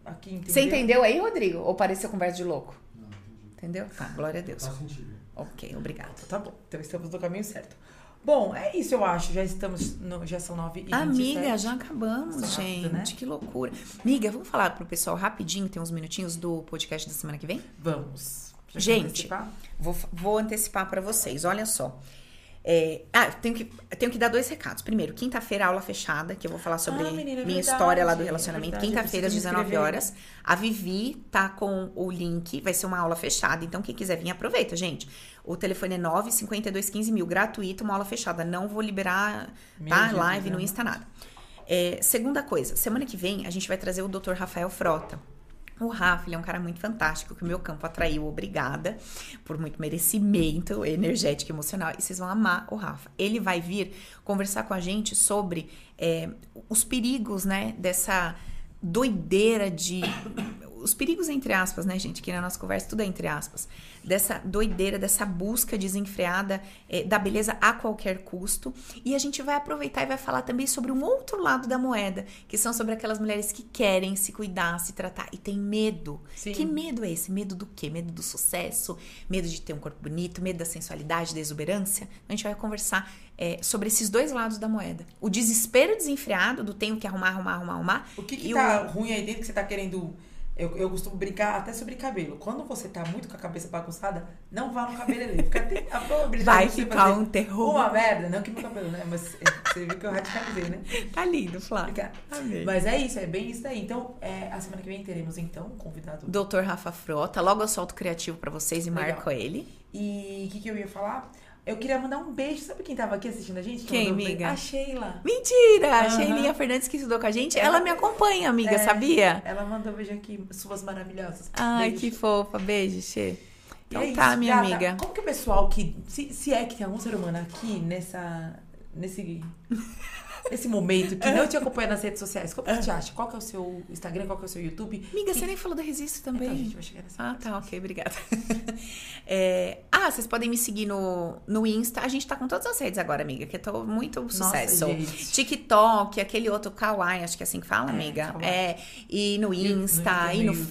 aqui entendeu. Você entendeu aí, Rodrigo? Ou pareceu conversa de louco? Não, entendi. Entendeu? Tá, glória a Deus. Faz sentido. Ok, obrigado. Tá bom, então estamos no caminho certo. Bom, é isso, eu acho. Já estamos. No, já são nove e Amiga, já acabamos, Rápido, gente. né? Que loucura. Amiga, vamos falar pro pessoal rapidinho, tem uns minutinhos do podcast da semana que vem? Vamos. Já Gente, antecipar? Vou, vou antecipar para vocês. Olha só. É, ah, tenho que, tenho que dar dois recados. Primeiro, quinta-feira, aula fechada, que eu vou falar sobre Ah, menina, é minha verdade, história lá do é relacionamento. Quinta-feira, às preciso me 19 inscrever. horas. A Vivi tá com o link, vai ser uma aula fechada. Então, quem quiser vir, aproveita, gente. O telefone é 95215 mil, gratuito, uma aula fechada. Não vou liberar Meu tá? Jesus, live no né? Insta, nada. É, segunda coisa, semana que vem a gente vai trazer o Dr. Rafael Frota. O Rafa, ele é um cara muito fantástico, que o meu campo atraiu, obrigada, por muito merecimento energético emocional. E vocês vão amar o Rafa. Ele vai vir conversar com a gente sobre é, os perigos, né, dessa doideira de os perigos entre aspas, né, gente? Que na nossa conversa tudo é entre aspas. Dessa doideira, dessa busca desenfreada é, da beleza a qualquer custo. E a gente vai aproveitar e vai falar também sobre um outro lado da moeda, que são sobre aquelas mulheres que querem se cuidar, se tratar e tem medo. Sim. Que medo é esse? Medo do quê? Medo do sucesso, medo de ter um corpo bonito, medo da sensualidade, da exuberância. A gente vai conversar é, sobre esses dois lados da moeda. O desespero desenfreado do tenho que arrumar, arrumar, arrumar, arrumar. O que, que tá o- ruim aí dentro que você tá querendo. Eu, eu costumo brincar até sobre cabelo. Quando você tá muito com a cabeça bagunçada, não vá no cabeleireiro. Porque tem a probabilidade Vai de você ficar um terror. Uma merda, não que meu cabelo, né? Mas é, você viu que eu radicalizei, né? Tá lindo, Flávio. Obrigada. Amei. Mas é isso, é bem isso daí. Então, é, a semana que vem teremos, então, um convidado. Doutor Rafa Frota, logo eu solto o criativo pra vocês e Legal. marco ele. E o que, que eu ia falar? Eu queria mandar um beijo. Sabe quem tava aqui assistindo a gente? Quem, amiga? A Sheila. Mentira! Aham. Sheilinha Fernandes que estudou com a gente, Ela- ela me acompanha, amiga, É. sabia? Ela mandou um beijo aqui, suas maravilhosas. Ai, Beijo. que fofa. Beijo, Xê. Então é tá, isso, minha gata. amiga. Como que o pessoal que. Se, se é que tem algum ser humano aqui nessa. Nesse. Nesse momento que não te acompanha nas redes sociais, como que te acha? Qual que é o seu Instagram? Qual que é o seu YouTube? Amiga, Que- você nem falou do Resisto também. Então, a gente vai chegar nessa Ah, parte. tá, ok, obrigada. É, ah, vocês podem me seguir no, no Insta. A gente tá com todas as redes agora, amiga, que eu tô muito sucesso. gente. TikTok, aquele outro Kawaii, acho que é assim que fala, É, amiga. Kawaii. É, e no E no Insta, e no no YouTube.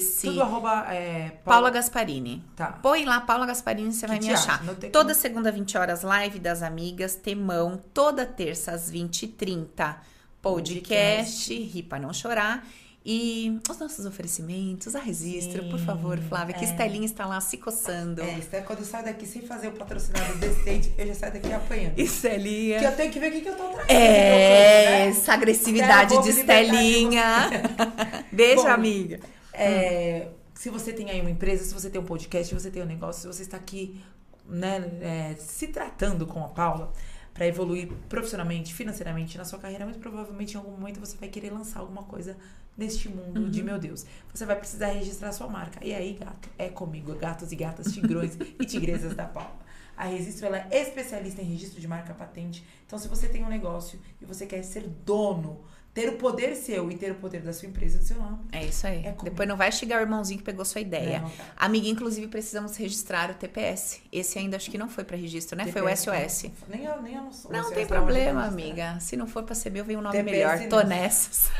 Face. Tudo arroba. É, Paula Gasparini. Tá. Põe lá, Paula Gasparini, você Que vai me achar. acha, Toda como. segunda, 20 horas, live das amigas, temão. Toda terça, às 20h30, podcast, ri pra não chorar. E os nossos oferecimentos, a registro, por Sim, favor, Flávia, que é. Estelinha está lá se coçando. É, quando eu saio daqui sem fazer o patrocinado decente, eu já saio daqui apanhando. Estelinha. Que eu tenho que ver o que, que eu tô trazendo. É, meu essa agressividade de Estelinha. Beijo, Bom, amiga. É, se você tem aí uma empresa, se você tem um podcast, se você tem um negócio, se você está aqui né, é, se tratando com a Paula para evoluir profissionalmente, financeiramente na sua carreira, muito provavelmente em algum momento você vai querer lançar alguma coisa neste mundo Uhum. de meu Deus. Você vai precisar registrar sua marca. E aí, gato, é comigo, gatos e gatas, tigrões e tigresas da Paula. A Registro ela é especialista em registro de marca patente. Então, se você tem um negócio e você quer ser dono, ter o poder seu e ter o poder da sua empresa do seu nome, É isso aí. É. Depois não vai chegar o irmãozinho que pegou sua ideia. Não, tá. Amiga, inclusive precisamos registrar o TPS. Esse ainda acho que não foi para registro, né? foi o TPS, SOS. Nem eu, nem eu não sou. Não tem problema, amiga. Se não for para ser meu, vem um nome TPS melhor. não. Tô nessas.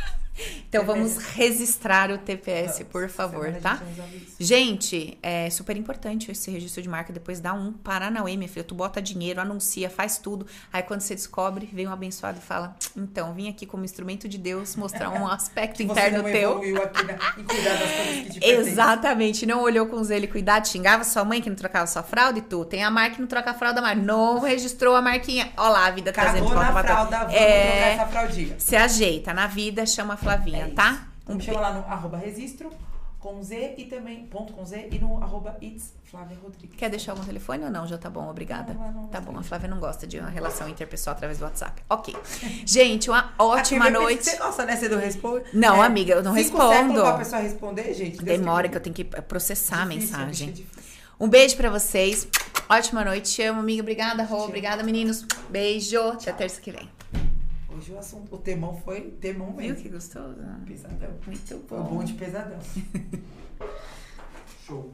Então vamos registrar o TPS, por favor, tá? gente é super importante esse registro de marca. Depois dá um Paranauê, minha filha. Tu bota dinheiro, anuncia, faz tudo. Aí quando você descobre, vem um abençoado e fala: Então, vim aqui como instrumento de Deus mostrar um aspecto interno teu. na. Exatamente, não olhou com zelo e cuidado, xingava sua mãe que não trocava sua fralda e tu. Tem a marca que não troca a fralda mais, não registrou a marquinha. Ó lá, a vida trazendo Cagou de volta pra fralda, vamos É. trocar essa fraldinha. Se ajeita, na vida chama a Flavinha, É tá? isso. Me chama lá no arroba registro com Z e também ponto com Z e no arroba it's Flávia Rodrigues. Quer deixar algum telefone ou não? Já tá bom, obrigada. Não, não, não tá bom, a Flávia não gosta de uma relação interpessoal através do WhatsApp. Ok. Gente, uma ótima noite. Você gosta, né? Você não responde? Não, amiga, eu não cinco respondo. pra pessoa responder, gente. Deus Demora que eu tenho que processar a Difícil, mensagem. bicho, é difícil. Um beijo pra vocês. Ótima noite. Te amo, amiga. Obrigada, Rô. Obrigada, meninos. Beijo. Até terça que vem. Hoje o assunto, o temão foi temão Viu mesmo. que gostoso? Pesadão. Muito Foi bom. bom de pesadão. Show.